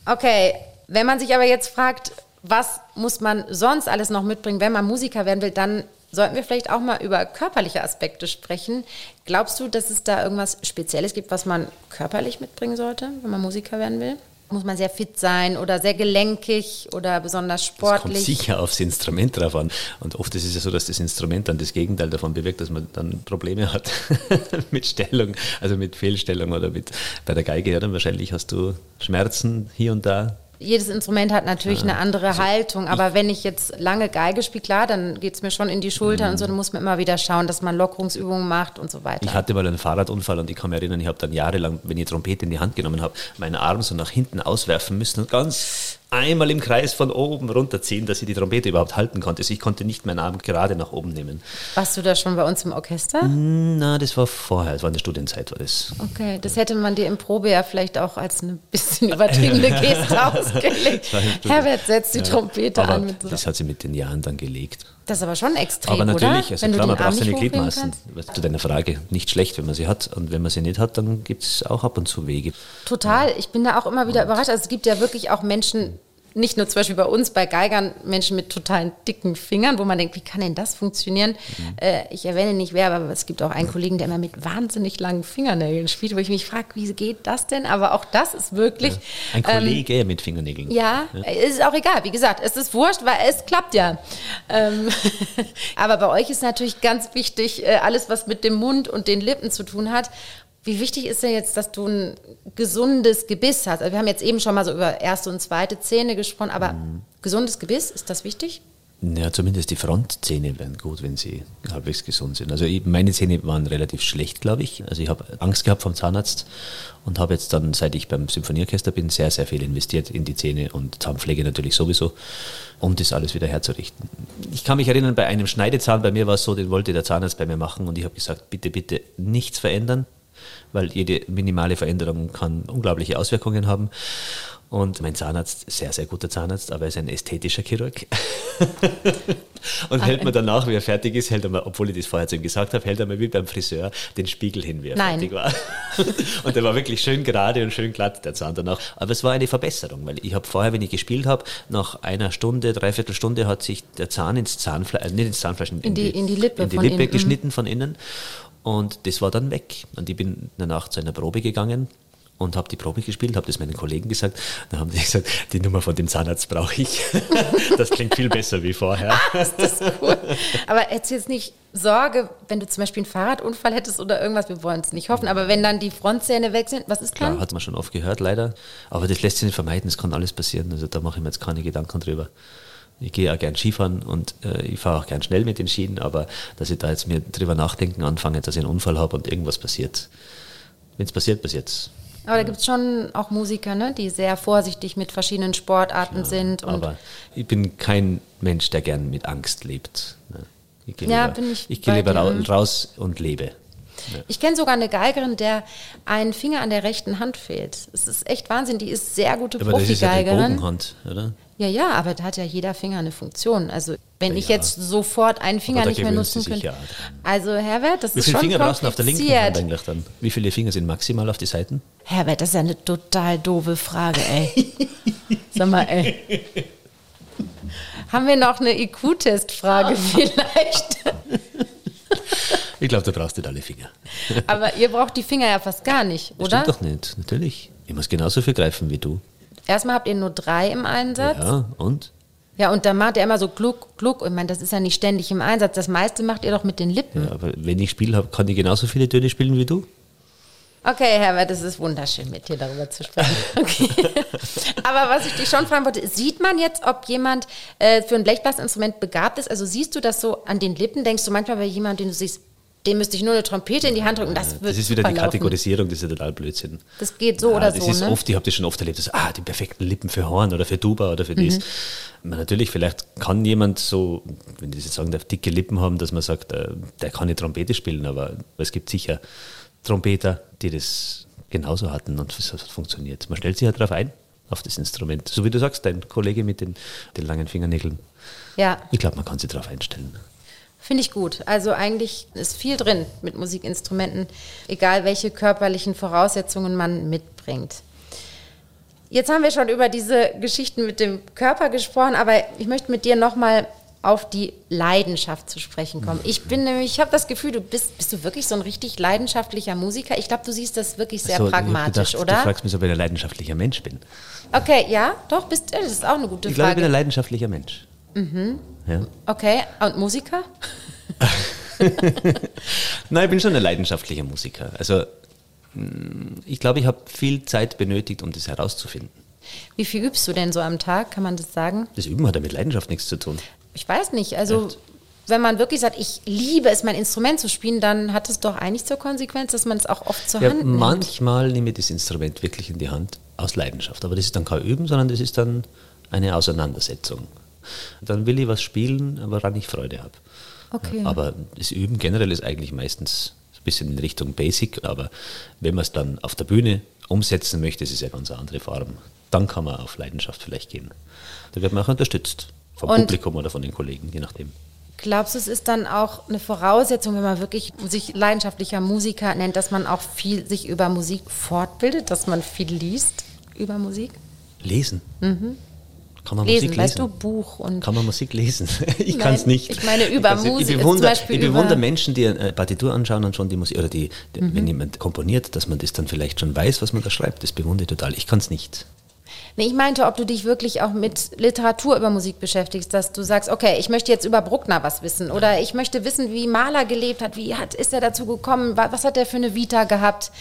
Okay, wenn man sich aber jetzt fragt, was muss man sonst alles noch mitbringen, wenn man Musiker werden will, dann sollten wir vielleicht auch mal über körperliche Aspekte sprechen. Glaubst du, dass es da irgendwas Spezielles gibt, was man körperlich mitbringen sollte, wenn man Musiker werden will? Muss man sehr fit sein oder sehr gelenkig oder besonders sportlich? Das kommt sicher aufs Instrument drauf an. Und oft ist es ja so, dass das Instrument dann das Gegenteil davon bewirkt, dass man dann Probleme hat mit Stellung, also mit Fehlstellung oder mit bei der Geige. Ja, dann wahrscheinlich hast du Schmerzen hier und da, jedes Instrument hat natürlich ja. eine andere also Haltung, aber wenn ich jetzt lange Geige spiele, klar, dann geht es mir schon in die Schultern mhm. und so, dann muss man immer wieder schauen, dass man Lockerungsübungen macht und so weiter. Ich hatte mal einen Fahrradunfall und ich kann mich erinnern, ich habe dann jahrelang, wenn ich Trompete in die Hand genommen habe, meinen Arm so nach hinten auswerfen müssen und ganz einmal im Kreis von oben runterziehen, dass ich die Trompete überhaupt halten konnte. Also ich konnte nicht meinen Arm gerade nach oben nehmen. Warst du da schon bei uns im Orchester? Na, das war vorher, das war in der Studienzeit war das. Okay, das hätte man dir im Probe ja vielleicht auch als eine bisschen übertriebene Geste ausgelegt. Herbert setzt die Trompete ja, an. Mit so. Das hat sie mit den Jahren dann gelegt. Das ist aber schon extrem, Aber natürlich, oder? also klar, man braucht seine Gliedmaßen. Zu deiner Frage, nicht schlecht, wenn man sie hat. Und wenn man sie nicht hat, dann gibt es auch ab und zu Wege. Total. Ich bin da auch immer wieder überrascht. Also es gibt ja wirklich auch Menschen, nicht nur zum Beispiel bei uns, bei Geigern, Menschen mit totalen dicken Fingern, wo man denkt, wie kann denn das funktionieren? Mhm. Äh, ich erwähne nicht wer, aber es gibt auch einen Kollegen, der immer mit wahnsinnig langen Fingernägeln spielt, wo ich mich frage, wie geht das denn? Aber auch das ist wirklich. Ja. Ein Kollege ähm, mit Fingernägeln. Ja, ja, ist auch egal. Wie gesagt, es ist wurscht, weil es klappt ja. Ähm, aber bei euch ist natürlich ganz wichtig, äh, alles, was mit dem Mund und den Lippen zu tun hat. Wie wichtig ist denn jetzt, dass du ein gesundes Gebiss hast? Also wir haben jetzt eben schon mal so über erste und zweite Zähne gesprochen, aber mhm. gesundes Gebiss, ist das wichtig? Ja, zumindest die Frontzähne wären gut, wenn sie halbwegs gesund sind. Also meine Zähne waren relativ schlecht, glaube ich. Also ich habe Angst gehabt vom Zahnarzt und habe jetzt dann, seit ich beim Symphonieorchester bin, sehr, sehr viel investiert in die Zähne und Zahnpflege natürlich sowieso, um das alles wieder herzurichten. Ich kann mich erinnern, bei einem Schneidezahn, bei mir war es so, den wollte der Zahnarzt bei mir machen und ich habe gesagt, bitte, bitte nichts verändern weil jede minimale Veränderung kann unglaubliche Auswirkungen haben. Und mein Zahnarzt, sehr, sehr guter Zahnarzt, aber er ist ein ästhetischer Chirurg. und Ach, hält mir danach, wie er fertig ist, hält er mir, obwohl ich das vorher zu ihm gesagt habe, hält er mir wie beim Friseur den Spiegel hin, wie er Nein. fertig war. und der war wirklich schön gerade und schön glatt, der Zahn danach. Aber es war eine Verbesserung, weil ich habe vorher, wenn ich gespielt habe, nach einer Stunde, dreiviertel Stunde hat sich der Zahn ins Zahnfleisch, äh, nicht ins Zahnfleisch, in, in, die, in die Lippe, in die Lippe geschnitten von innen. Und das war dann weg. Und ich bin danach zu einer Probe gegangen und habe die Probe gespielt, habe das meinen Kollegen gesagt. Dann haben die gesagt, die Nummer von dem Zahnarzt brauche ich. das klingt viel besser wie vorher. Ah, ist das cool. Aber hättest du jetzt nicht Sorge, wenn du zum Beispiel einen Fahrradunfall hättest oder irgendwas, wir wollen es nicht hoffen, aber wenn dann die Frontzähne weg sind, was ist dann? Klar, hat man schon oft gehört, leider. Aber das lässt sich nicht vermeiden, es kann alles passieren. Also da mache ich mir jetzt keine Gedanken drüber. Ich gehe auch gern Skifahren und äh, ich fahre auch gern schnell mit den Schienen, aber dass ich da jetzt mir drüber nachdenken anfange, dass ich einen Unfall habe und irgendwas passiert. Wenn es passiert, passiert es. Aber da gibt es schon auch Musiker, ne, die sehr vorsichtig mit verschiedenen Sportarten ja, sind. aber ich bin kein Mensch, der gern mit Angst lebt. Ne. Ich gehe ja, lieber, ich ich gehe lieber raus und lebe. Ja. Ich kenne sogar eine Geigerin, der ein Finger an der rechten Hand fehlt. Es ist echt Wahnsinn. Die ist sehr gute aber Profi-Geigerin. Das ist ja die Bogenhand, oder? Ja, ja, aber da hat ja jeder Finger eine Funktion. Also wenn ja, ich jetzt sofort einen Finger nicht mehr nutzen könnte. Also Herbert, das Wie ist schon Wie viele Finger brauchst du auf der linken Hand eigentlich dann? Wie viele Finger sind maximal auf die Seiten? Herbert, das ist ja eine total doofe Frage, ey. Sag mal, ey. Haben wir noch eine IQ-Testfrage vielleicht? Ich glaube, du brauchst nicht alle Finger. Aber ihr braucht die Finger ja fast gar nicht, oder? Das stimmt doch nicht, natürlich. Ich muss genauso viel greifen wie du. Erstmal habt ihr nur drei im Einsatz. Ja, und? Ja, und dann macht ihr immer so gluck, gluck. Ich meine, das ist ja nicht ständig im Einsatz. Das meiste macht ihr doch mit den Lippen. Ja, aber wenn ich spiele, kann ich genauso viele Töne spielen wie du. Okay, Herbert, es ist wunderschön, mit dir darüber zu sprechen. Okay. Aber was ich dich schon fragen wollte, sieht man jetzt, ob jemand äh, für ein Blechblasinstrument begabt ist? Also siehst du das so an den Lippen? Denkst du manchmal bei jemandem, den du siehst, dem müsste ich nur eine Trompete in die Hand drücken. Das, wird das ist wieder die. Kategorisierung, das ist ja total Blödsinn. Das geht so ja, oder das so. Ist ne? oft, ich habe das schon oft erlebt, dass, ah, die perfekten Lippen für Horn oder für Tuba oder für das. Mhm. Natürlich, vielleicht kann jemand so, wenn die jetzt sagen, der dicke Lippen haben, dass man sagt, äh, der kann nicht Trompete spielen, aber es gibt sicher Trompeter, die das genauso hatten und es hat funktioniert. Man stellt sich halt darauf ein, auf das Instrument. So wie du sagst, dein Kollege mit den, den langen Fingernägeln. Ja, Ich glaube, man kann sich darauf einstellen. Finde ich gut. Also eigentlich ist viel drin mit Musikinstrumenten, egal welche körperlichen Voraussetzungen man mitbringt. Jetzt haben wir schon über diese Geschichten mit dem Körper gesprochen, aber ich möchte mit dir nochmal auf die Leidenschaft zu sprechen kommen. Ich bin nämlich, ich habe das Gefühl, du bist, bist du wirklich so ein richtig leidenschaftlicher Musiker? Ich glaube, du siehst das wirklich sehr So, ich pragmatisch, gedacht, oder? Du fragst mich, ob ich ein leidenschaftlicher Mensch bin. Okay, ja, doch, bist, das ist auch eine gute Ich glaube, ich bin ein Frage. leidenschaftlicher Mensch. Mhm. Ja. Okay, und Musiker? Nein, ich bin schon ein leidenschaftlicher Musiker. Also mh, ich glaube, ich habe viel Zeit benötigt, um das herauszufinden. Wie viel übst du denn so am Tag? Kann man das sagen? Das Üben hat ja mit Leidenschaft nichts zu tun. Ich weiß nicht. Also, Echt? wenn man wirklich sagt, ich liebe es, mein Instrument zu spielen, dann hat es doch eigentlich zur Konsequenz, dass man es auch oft zur Ja, Hand nimmt. manchmal nehme ich das Instrument wirklich in die Hand aus Leidenschaft. Aber das ist dann kein Üben, sondern das ist dann eine Auseinandersetzung. Dann will ich was spielen, woran ich Freude habe. Okay. Aber das Üben generell ist eigentlich meistens ein bisschen in Richtung Basic, aber wenn man es dann auf der Bühne umsetzen möchte, ist es ja ganz eine andere Form. Dann kann man auf Leidenschaft vielleicht gehen. Da wird man auch unterstützt vom Und- Publikum oder von den Kollegen, je nachdem. Glaubst du, es ist dann auch eine Voraussetzung, wenn man wirklich sich leidenschaftlicher Musiker nennt, dass man auch viel sich über Musik fortbildet, dass man viel liest über Musik? Lesen. Kann man. Lesen, Musik weißt lesen? du, Buch und Kann man Musik lesen? Ich kann es nicht. ich meine über nicht. Musik, Ich zum bewundere, Beispiel ich bewundere Menschen, die eine Partitur anschauen und schon die Musik, oder die, die Mhm. wenn jemand komponiert, dass man das dann vielleicht schon weiß, was man da schreibt. Das bewundere ich total. Ich kann es nicht. Nee, ich meinte, ob du dich wirklich auch mit Literatur über Musik beschäftigst, dass du sagst, okay, ich möchte jetzt über Bruckner was wissen oder ich möchte wissen, wie Mahler gelebt hat, wie hat, ist er dazu gekommen, wa- was hat er für eine Vita gehabt,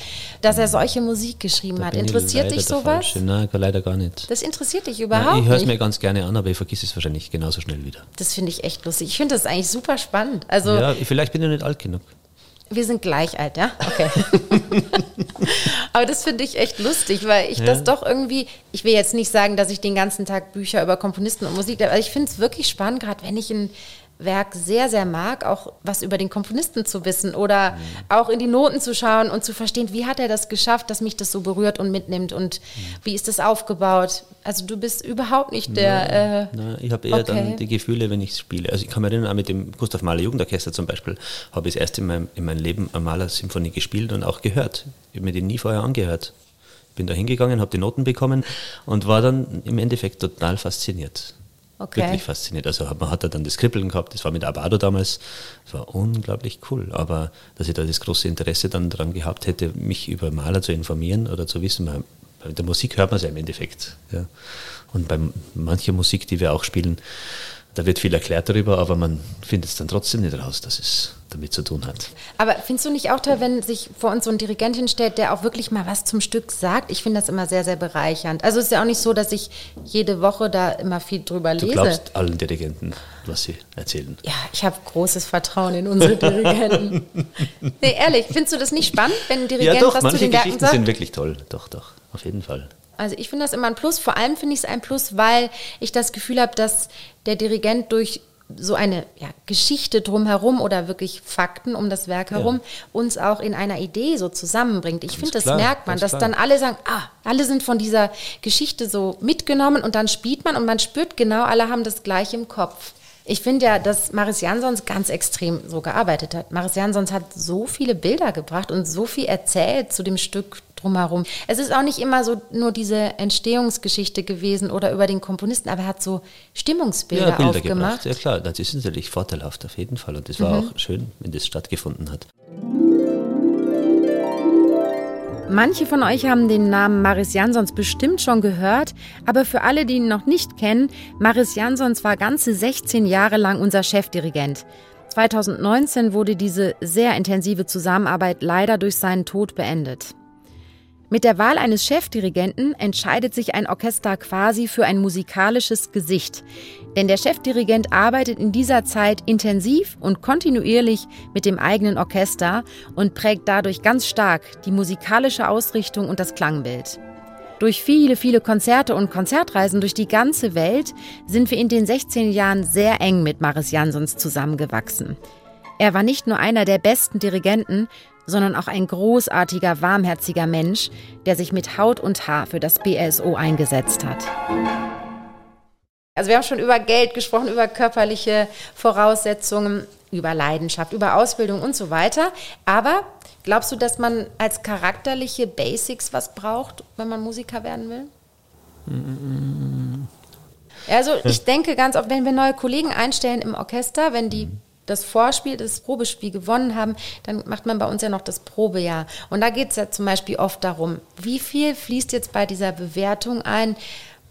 dass er solche Musik geschrieben Da hat. Interessiert dich sowas? Falsche. Nein, leider gar nicht. Das interessiert dich Nein, überhaupt ich höre es mir ganz gerne an, aber ich vergesse es wahrscheinlich genauso schnell wieder. Das finde ich echt lustig. Ich finde das eigentlich super spannend. Also ja, vielleicht bin ich nicht alt genug. Wir sind gleich alt, ja? Okay. Aber das finde ich echt lustig, weil ich das doch irgendwie, ich will jetzt nicht sagen, dass ich den ganzen Tag Bücher über Komponisten und Musik, aber ich finde es wirklich spannend, gerade wenn ich ein Werk sehr, sehr mag, auch was über den Komponisten zu wissen oder auch in die Noten zu schauen und zu verstehen, wie hat er das geschafft, dass mich das so berührt und mitnimmt und wie ist das aufgebaut. Also du bist überhaupt nicht der... Äh, Nein, ich habe eher Okay. dann die Gefühle, wenn ich spiele. Also ich kann mich erinnern, auch mit dem Gustav Mahler Jugendorchester zum Beispiel, habe ich das erste in meinem, in meinem Leben eine Mahler-Symphonie gespielt und auch gehört. Ich habe mir die nie vorher angehört. Bin da hingegangen, habe die Noten bekommen und war dann im Endeffekt total fasziniert. Okay. Wirklich fasziniert. Also man hat da dann das Kribbeln gehabt, das war mit Abado damals, das war unglaublich cool. Aber dass ich da das große Interesse dann daran gehabt hätte, mich über Maler zu informieren oder zu wissen, bei der Musik hört man es ja im Endeffekt. Ja. Und bei mancher Musik, die wir auch spielen, da wird viel erklärt darüber, aber man findet es dann trotzdem nicht raus, dass es damit zu tun hat. Aber findest du nicht auch toll, wenn sich vor uns so ein Dirigent hinstellt, der auch wirklich mal was zum Stück sagt? Ich finde das immer sehr, sehr bereichernd. Also es ist ja auch nicht so, dass ich jede Woche da immer viel drüber Du lese. glaubst allen Dirigenten, was sie erzählen. Ja, ich habe großes Vertrauen in unsere Dirigenten. nee, ehrlich, findest du das nicht spannend, wenn ein Dirigent Ja doch, was zu den Werken Geschichten sagt? sind wirklich toll. Doch, doch, auf jeden Fall. Also ich finde das immer ein Plus. Vor allem finde ich es ein Plus, weil ich das Gefühl habe, dass der Dirigent durch so eine ja, Geschichte drumherum oder wirklich Fakten um das Werk herum uns auch in einer Idee so zusammenbringt. Ich finde, das klar, merkt man, dass klar. dann alle sagen, ah, alle sind von dieser Geschichte so mitgenommen und dann spielt man und man spürt genau, alle haben das gleich im Kopf. Ich finde ja, dass Maris Jansons ganz extrem so gearbeitet hat. Maris Jansons hat so viele Bilder gebracht und so viel erzählt zu dem Stück drumherum. Es ist auch nicht immer so nur diese Entstehungsgeschichte gewesen oder über den Komponisten, aber er hat so Stimmungsbilder ja, Bilder aufgemacht. gebracht. Ja klar, das ist natürlich vorteilhaft auf jeden Fall. Und das war Mhm. auch schön, wenn das stattgefunden hat. Manche von euch haben den Namen Maris Jansons bestimmt schon gehört, aber für alle, die ihn noch nicht kennen, Maris Jansons war ganze 16 Jahre lang unser Chefdirigent. 2019 wurde diese sehr intensive Zusammenarbeit leider durch seinen Tod beendet. Mit der Wahl eines Chefdirigenten entscheidet sich ein Orchester quasi für ein musikalisches Gesicht. Denn der Chefdirigent arbeitet in dieser Zeit intensiv und kontinuierlich mit dem eigenen Orchester und prägt dadurch ganz stark die musikalische Ausrichtung und das Klangbild. Durch viele, viele Konzerte und Konzertreisen durch die ganze Welt sind wir in den 16 Jahren sehr eng mit Maris Jansons zusammengewachsen. Er war nicht nur einer der besten Dirigenten, sondern auch ein großartiger, warmherziger Mensch, der sich mit Haut und Haar für das BSO eingesetzt hat. Also wir haben schon über Geld gesprochen, über körperliche Voraussetzungen, über Leidenschaft, über Ausbildung und so weiter. Aber glaubst du, dass man als charakterliche Basics was braucht, wenn man Musiker werden will? Also ich denke ganz oft, wenn wir neue Kollegen einstellen im Orchester, wenn die das Vorspiel, das Probespiel gewonnen haben, dann macht man bei uns ja noch das Probejahr. Und da geht es ja zum Beispiel oft darum, wie viel fließt jetzt bei dieser Bewertung ein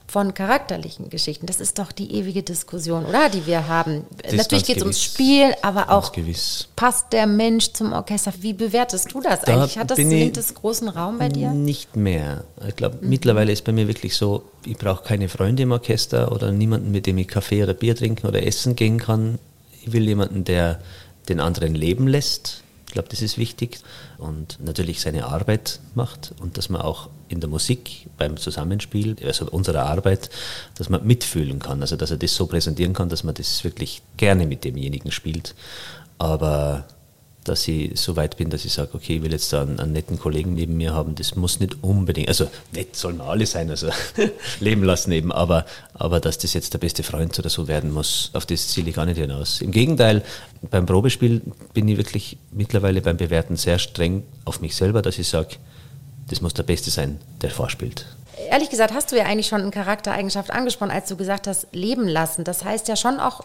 von charakterlichen Geschichten. Das ist doch die ewige Diskussion, oder? Die wir haben. Das Natürlich geht es ums Spiel, aber auch gewiss. passt der Mensch zum Orchester. Wie bewertest du das Da eigentlich? Hat das nimmt das großen Raum bei dir? Nicht mehr. Ich glaube, Mhm. mittlerweile ist bei mir wirklich so, ich brauche keine Freunde im Orchester oder niemanden, mit dem ich Kaffee oder Bier trinken oder essen gehen kann. Ich will jemanden, der den anderen leben lässt. Ich glaube, das ist wichtig. Und natürlich seine Arbeit macht und dass man auch in der Musik beim Zusammenspiel, also unserer Arbeit, dass man mitfühlen kann. Also dass er das so präsentieren kann, dass man das wirklich gerne mit demjenigen spielt. Aber dass ich so weit bin, dass ich sage, okay, ich will jetzt da einen, einen netten Kollegen neben mir haben, das muss nicht unbedingt, also nett sollen wir alle sein, also leben lassen eben, aber, aber dass das jetzt der beste Freund oder so werden muss, auf das ziele ich gar nicht hinaus. Im Gegenteil, beim Probespiel bin ich wirklich mittlerweile beim Bewerten sehr streng auf mich selber, dass ich sage, das muss der Beste sein, der vorspielt. Ehrlich gesagt, hast du ja eigentlich schon eine Charaktereigenschaft angesprochen, als du gesagt hast, leben lassen. Das heißt ja schon auch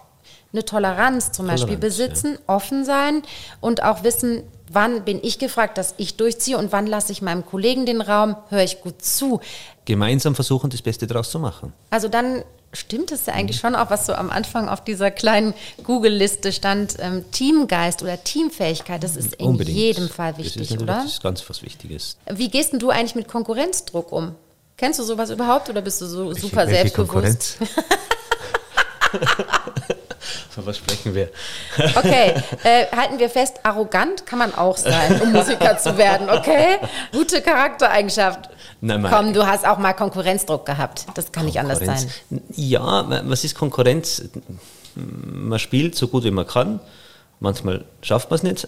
eine Toleranz zum Beispiel Toleranz, besitzen, offen sein und auch wissen, wann bin ich gefragt, dass ich durchziehe und wann lasse ich meinem Kollegen den Raum, höre ich gut zu. Gemeinsam versuchen, das Beste daraus zu machen. Also dann stimmt es ja eigentlich schon auch, was so am Anfang auf dieser kleinen Google-Liste stand, ähm, Teamgeist oder Teamfähigkeit, das ist in Unbedingt. jedem Fall das wichtig, natürlich oder? Das ist ganz was Wichtiges. Wie gehst denn du eigentlich mit Konkurrenzdruck um? Kennst du sowas überhaupt oder bist du so super Welche selbstbewusst? Konkurrenz? Von was sprechen wir? Okay, äh, halten wir fest, arrogant kann man auch sein, um Musiker zu werden, okay? Gute Charaktereigenschaft. Nein, man- Komm, du hast auch mal Konkurrenzdruck gehabt. Das kann nicht anders sein. Ja, was ist Konkurrenz? Man spielt so gut wie man kann. Manchmal schafft man es nicht.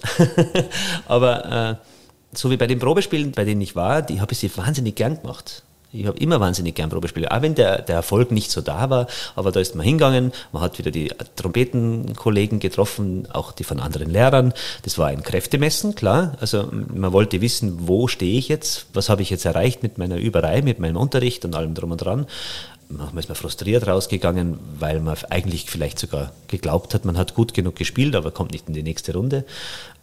Aber äh, so wie bei den Probespielen, bei denen ich war, die habe ich sie wahnsinnig gern gemacht. Ich habe immer wahnsinnig gern Probespiele, auch wenn der, der Erfolg nicht so da war, aber da ist man hingegangen, man hat wieder die Trompetenkollegen getroffen, auch die von anderen Lehrern. Das war ein Kräftemessen, klar. Also man wollte wissen, wo stehe ich jetzt, was habe ich jetzt erreicht mit meiner Überei, mit meinem Unterricht und allem drum und dran. Manchmal ist man frustriert rausgegangen, weil man eigentlich vielleicht sogar geglaubt hat, man hat gut genug gespielt, aber kommt nicht in die nächste Runde.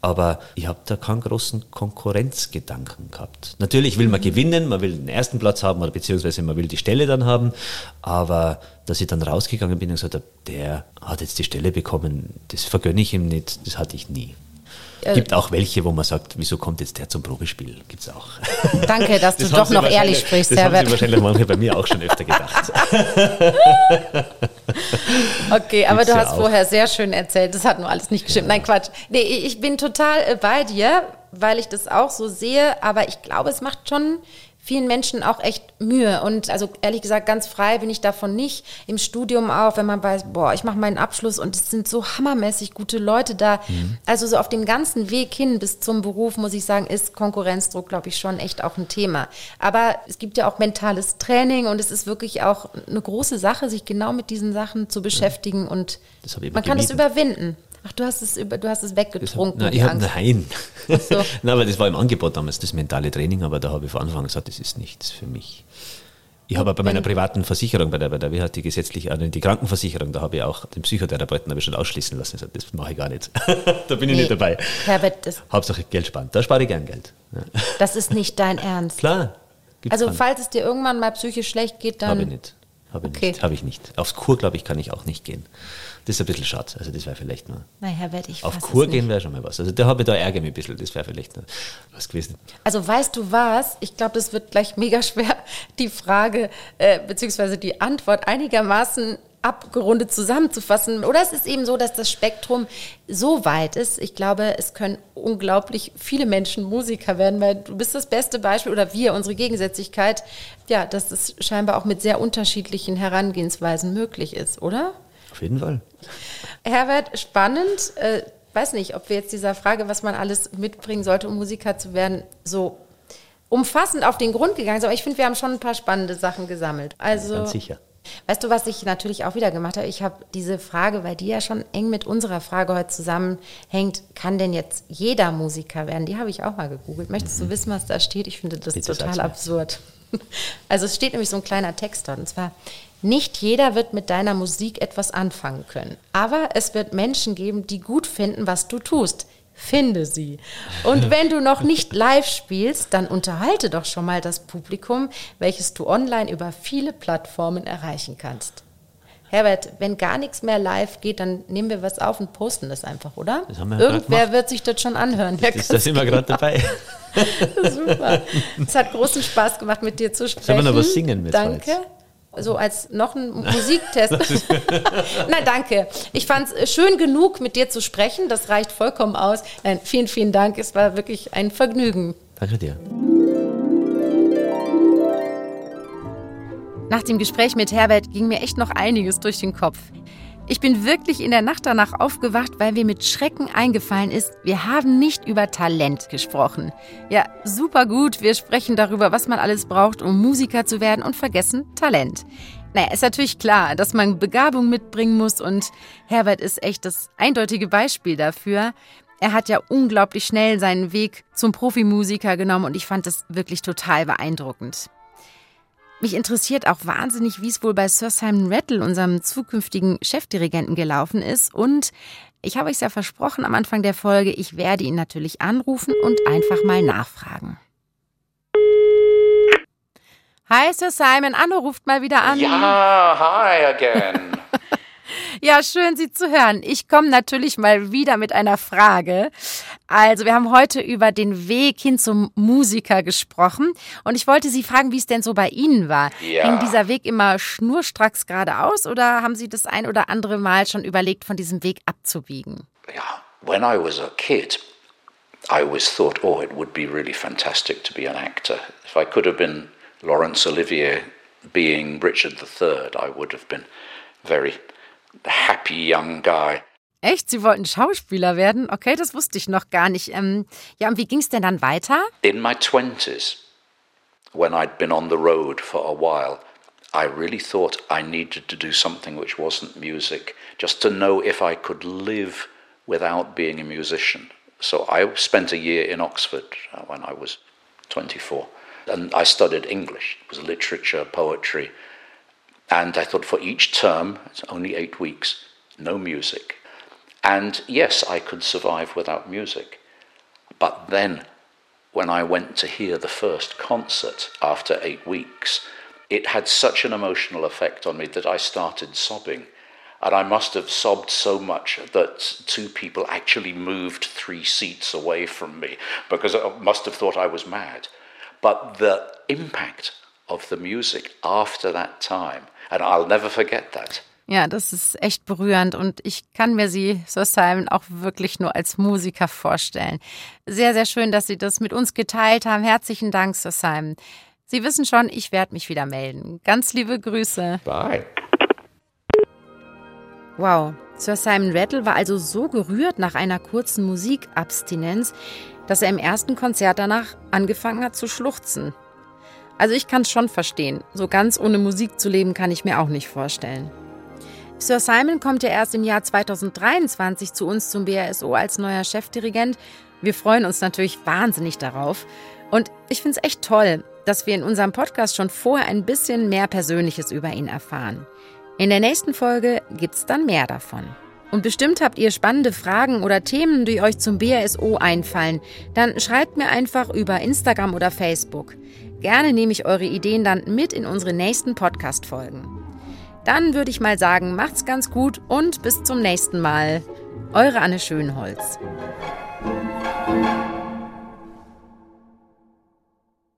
Aber ich habe da keinen großen Konkurrenzgedanken gehabt. Natürlich will man gewinnen, man will den ersten Platz haben oder beziehungsweise man will die Stelle dann haben. Aber dass ich dann rausgegangen bin und gesagt habe, der hat jetzt die Stelle bekommen, das vergönne ich ihm nicht, das hatte ich nie. Äh, Gibt auch welche, wo man sagt, wieso kommt jetzt der zum Probespiel? Gibt's auch. Danke, dass du Das doch haben Sie noch ehrlich sprichst, Das haben Sie Herbert. wahrscheinlich manche bei mir auch schon öfter gedacht. Okay, aber Gibt's du ja hast auch. vorher sehr schön erzählt, das hat nur alles nicht gestimmt. Nein, Quatsch. Nee, ich bin total äh, bei dir, weil ich das auch so sehe, aber ich glaube, es macht schon vielen Menschen auch echt Mühe. Und also ehrlich gesagt, ganz frei bin ich davon nicht. Im Studium auch, wenn man weiß, boah, ich mache meinen Abschluss und es sind so hammermäßig gute Leute da. Mhm. Also so auf dem ganzen Weg hin bis zum Beruf, muss ich sagen, ist Konkurrenzdruck, glaube ich, schon echt auch ein Thema. Aber es gibt ja auch mentales Training und es ist wirklich auch eine große Sache, sich genau mit diesen Sachen zu beschäftigen und habe ich man kann es überwinden. Ach, du hast es über, du hast es weggetrunken. Nein, die ich hab, nein. so. nein, aber das war im Angebot damals, das mentale Training, aber da habe ich von Anfang an gesagt, das ist nichts für mich. Ich habe aber bei meiner privaten Versicherung, bei der, bei der wie hat die gesetzliche, also die Krankenversicherung, da habe ich auch den Psychotherapeuten habe ich schon ausschließen lassen. Ich gesagt, das mache ich gar nicht. da bin ich Nee, nicht dabei. Herbert, das, Hauptsache Geld sparen. Da spare ich gern Geld. Ja. das ist nicht dein Ernst. Klar. Also dran. falls es dir irgendwann mal psychisch schlecht geht, Habe ich dann nicht. Habe Okay. nicht, habe ich nicht. Aufs Kur, glaube ich, kann ich auch nicht gehen. Das ist ein bisschen schade. Also das wäre vielleicht mal. Naja, werde ich Auf Kur gehen wäre schon mal was. Also da habe ich da ärgere mich ein bisschen. Das wäre vielleicht noch was gewesen. Also weißt du was? Ich glaube, das wird gleich mega schwer, die Frage äh, beziehungsweise die Antwort einigermaßen abgerundet zusammenzufassen. Oder es ist eben so, dass das Spektrum so weit ist. Ich glaube, es können unglaublich viele Menschen Musiker werden, weil du bist das beste Beispiel oder wir, unsere Gegensätzlichkeit, ja, dass es scheinbar auch mit sehr unterschiedlichen Herangehensweisen möglich ist, oder? Auf jeden Fall. Herbert, spannend. Äh, weiß nicht, ob wir jetzt dieser Frage, was man alles mitbringen sollte, um Musiker zu werden, so umfassend auf den Grund gegangen sind. Aber ich finde, wir haben schon ein paar spannende Sachen gesammelt. Also, Ganz sicher. weißt du, was ich natürlich auch wieder gemacht habe? Ich habe diese Frage, weil die ja schon eng mit unserer Frage heute zusammenhängt, kann denn jetzt jeder Musiker werden? Die habe ich auch mal gegoogelt. Möchtest du wissen, was da steht? Ich finde das Mhm. Bitte total absurd. Also es steht nämlich so ein kleiner Text dort. Und zwar, nicht jeder wird mit deiner Musik etwas anfangen können. Aber es wird Menschen geben, die gut finden, was du tust. Finde sie. Und wenn du noch nicht live spielst, dann unterhalte doch schon mal das Publikum, welches du online über viele Plattformen erreichen kannst. Herbert, wenn gar nichts mehr live geht, dann nehmen wir was auf und posten das einfach, oder? Das haben wir Irgendwer wird sich das schon anhören. Herr Das, da sind wir gerade dabei. Super. Es hat großen Spaß gemacht, mit dir zu sprechen. wir noch was singen mit Danke. Holz? So als noch ein Musiktest. Nein, danke. Ich fand es schön genug, mit dir zu sprechen. Das reicht vollkommen aus. Nein, vielen, vielen Dank. Es war wirklich ein Vergnügen. Danke dir. Nach dem Gespräch mit Herbert ging mir echt noch einiges durch den Kopf. Ich bin wirklich in der Nacht danach aufgewacht, weil mir mit Schrecken eingefallen ist, wir haben nicht über Talent gesprochen. Ja, super gut, wir sprechen darüber, was man alles braucht, um Musiker zu werden und vergessen Talent. Naja, ist natürlich klar, dass man Begabung mitbringen muss und Herbert ist echt das eindeutige Beispiel dafür. Er hat ja unglaublich schnell seinen Weg zum Profimusiker genommen und ich fand das wirklich total beeindruckend. Mich interessiert auch wahnsinnig, wie es wohl bei Sir Simon Rattle, unserem zukünftigen Chefdirigenten, gelaufen ist. Und ich habe euch ja versprochen am Anfang der Folge, ich werde ihn natürlich anrufen und einfach mal nachfragen. Hi, Sir Simon. Anno ruft mal wieder an. Ja, hi again. Ja, schön, Sie zu hören. Ich komme natürlich mal wieder mit einer Frage. Also, wir haben heute über den Weg hin zum Musiker gesprochen. Und ich wollte Sie fragen, wie es denn so bei Ihnen war. Ja. Ging dieser Weg immer schnurstracks geradeaus oder haben Sie das ein oder andere Mal schon überlegt, von diesem Weg abzubiegen? yeah, when I was a kid, I always thought, oh, it would be really fantastic to be an actor. If I could have been Laurence Olivier being Richard III, I would have been very happy young guy. Echt? Sie wollten Schauspieler werden? Okay, das wusste ich noch gar nicht. Ähm, ja, und wie ging es denn dann weiter? In my 20s, when I'd been on the road for a while, I really thought I needed to do something which wasn't music, just to know if I could live without being a musician. So I spent a year in Oxford uh, when I was 24, and I studied English. It was literature, poetry, and I thought for each term, it's only eight weeks, no music. And yes, I could survive without music. But then, when I went to hear the first concert after eight weeks, it had such an emotional effect on me that I started sobbing. And I must have sobbed so much that two people actually moved three seats away from me because I must have thought I was mad. But the impact of the music after that time, and I'll never forget that. Ja, das ist echt berührend und ich kann mir Sie, Sir Simon, auch wirklich nur als Musiker vorstellen. Sehr, sehr schön, dass Sie das mit uns geteilt haben. Herzlichen Dank, Sir Simon. Sie wissen schon, ich werde mich wieder melden. Ganz liebe Grüße. Bye. Wow, Sir Simon Rattle war also so gerührt nach einer kurzen Musikabstinenz, dass er im ersten Konzert danach angefangen hat zu schluchzen. Also ich kann es schon verstehen. So ganz ohne Musik zu leben kann ich mir auch nicht vorstellen. Sir Simon kommt ja erst im Jahr 2023 zu uns zum BRSO als neuer Chefdirigent. Wir freuen uns natürlich wahnsinnig darauf. Und ich finde es echt toll, dass wir in unserem Podcast schon vorher ein bisschen mehr Persönliches über ihn erfahren. In der nächsten Folge gibt's dann mehr davon. Und bestimmt habt ihr spannende Fragen oder Themen, die euch zum BRSO einfallen. Dann schreibt mir einfach über Instagram oder Facebook. Gerne nehme ich eure Ideen dann mit in unsere nächsten Podcast-Folgen. Dann würde ich mal sagen, macht's ganz gut und bis zum nächsten Mal. Eure Anne Schönholz.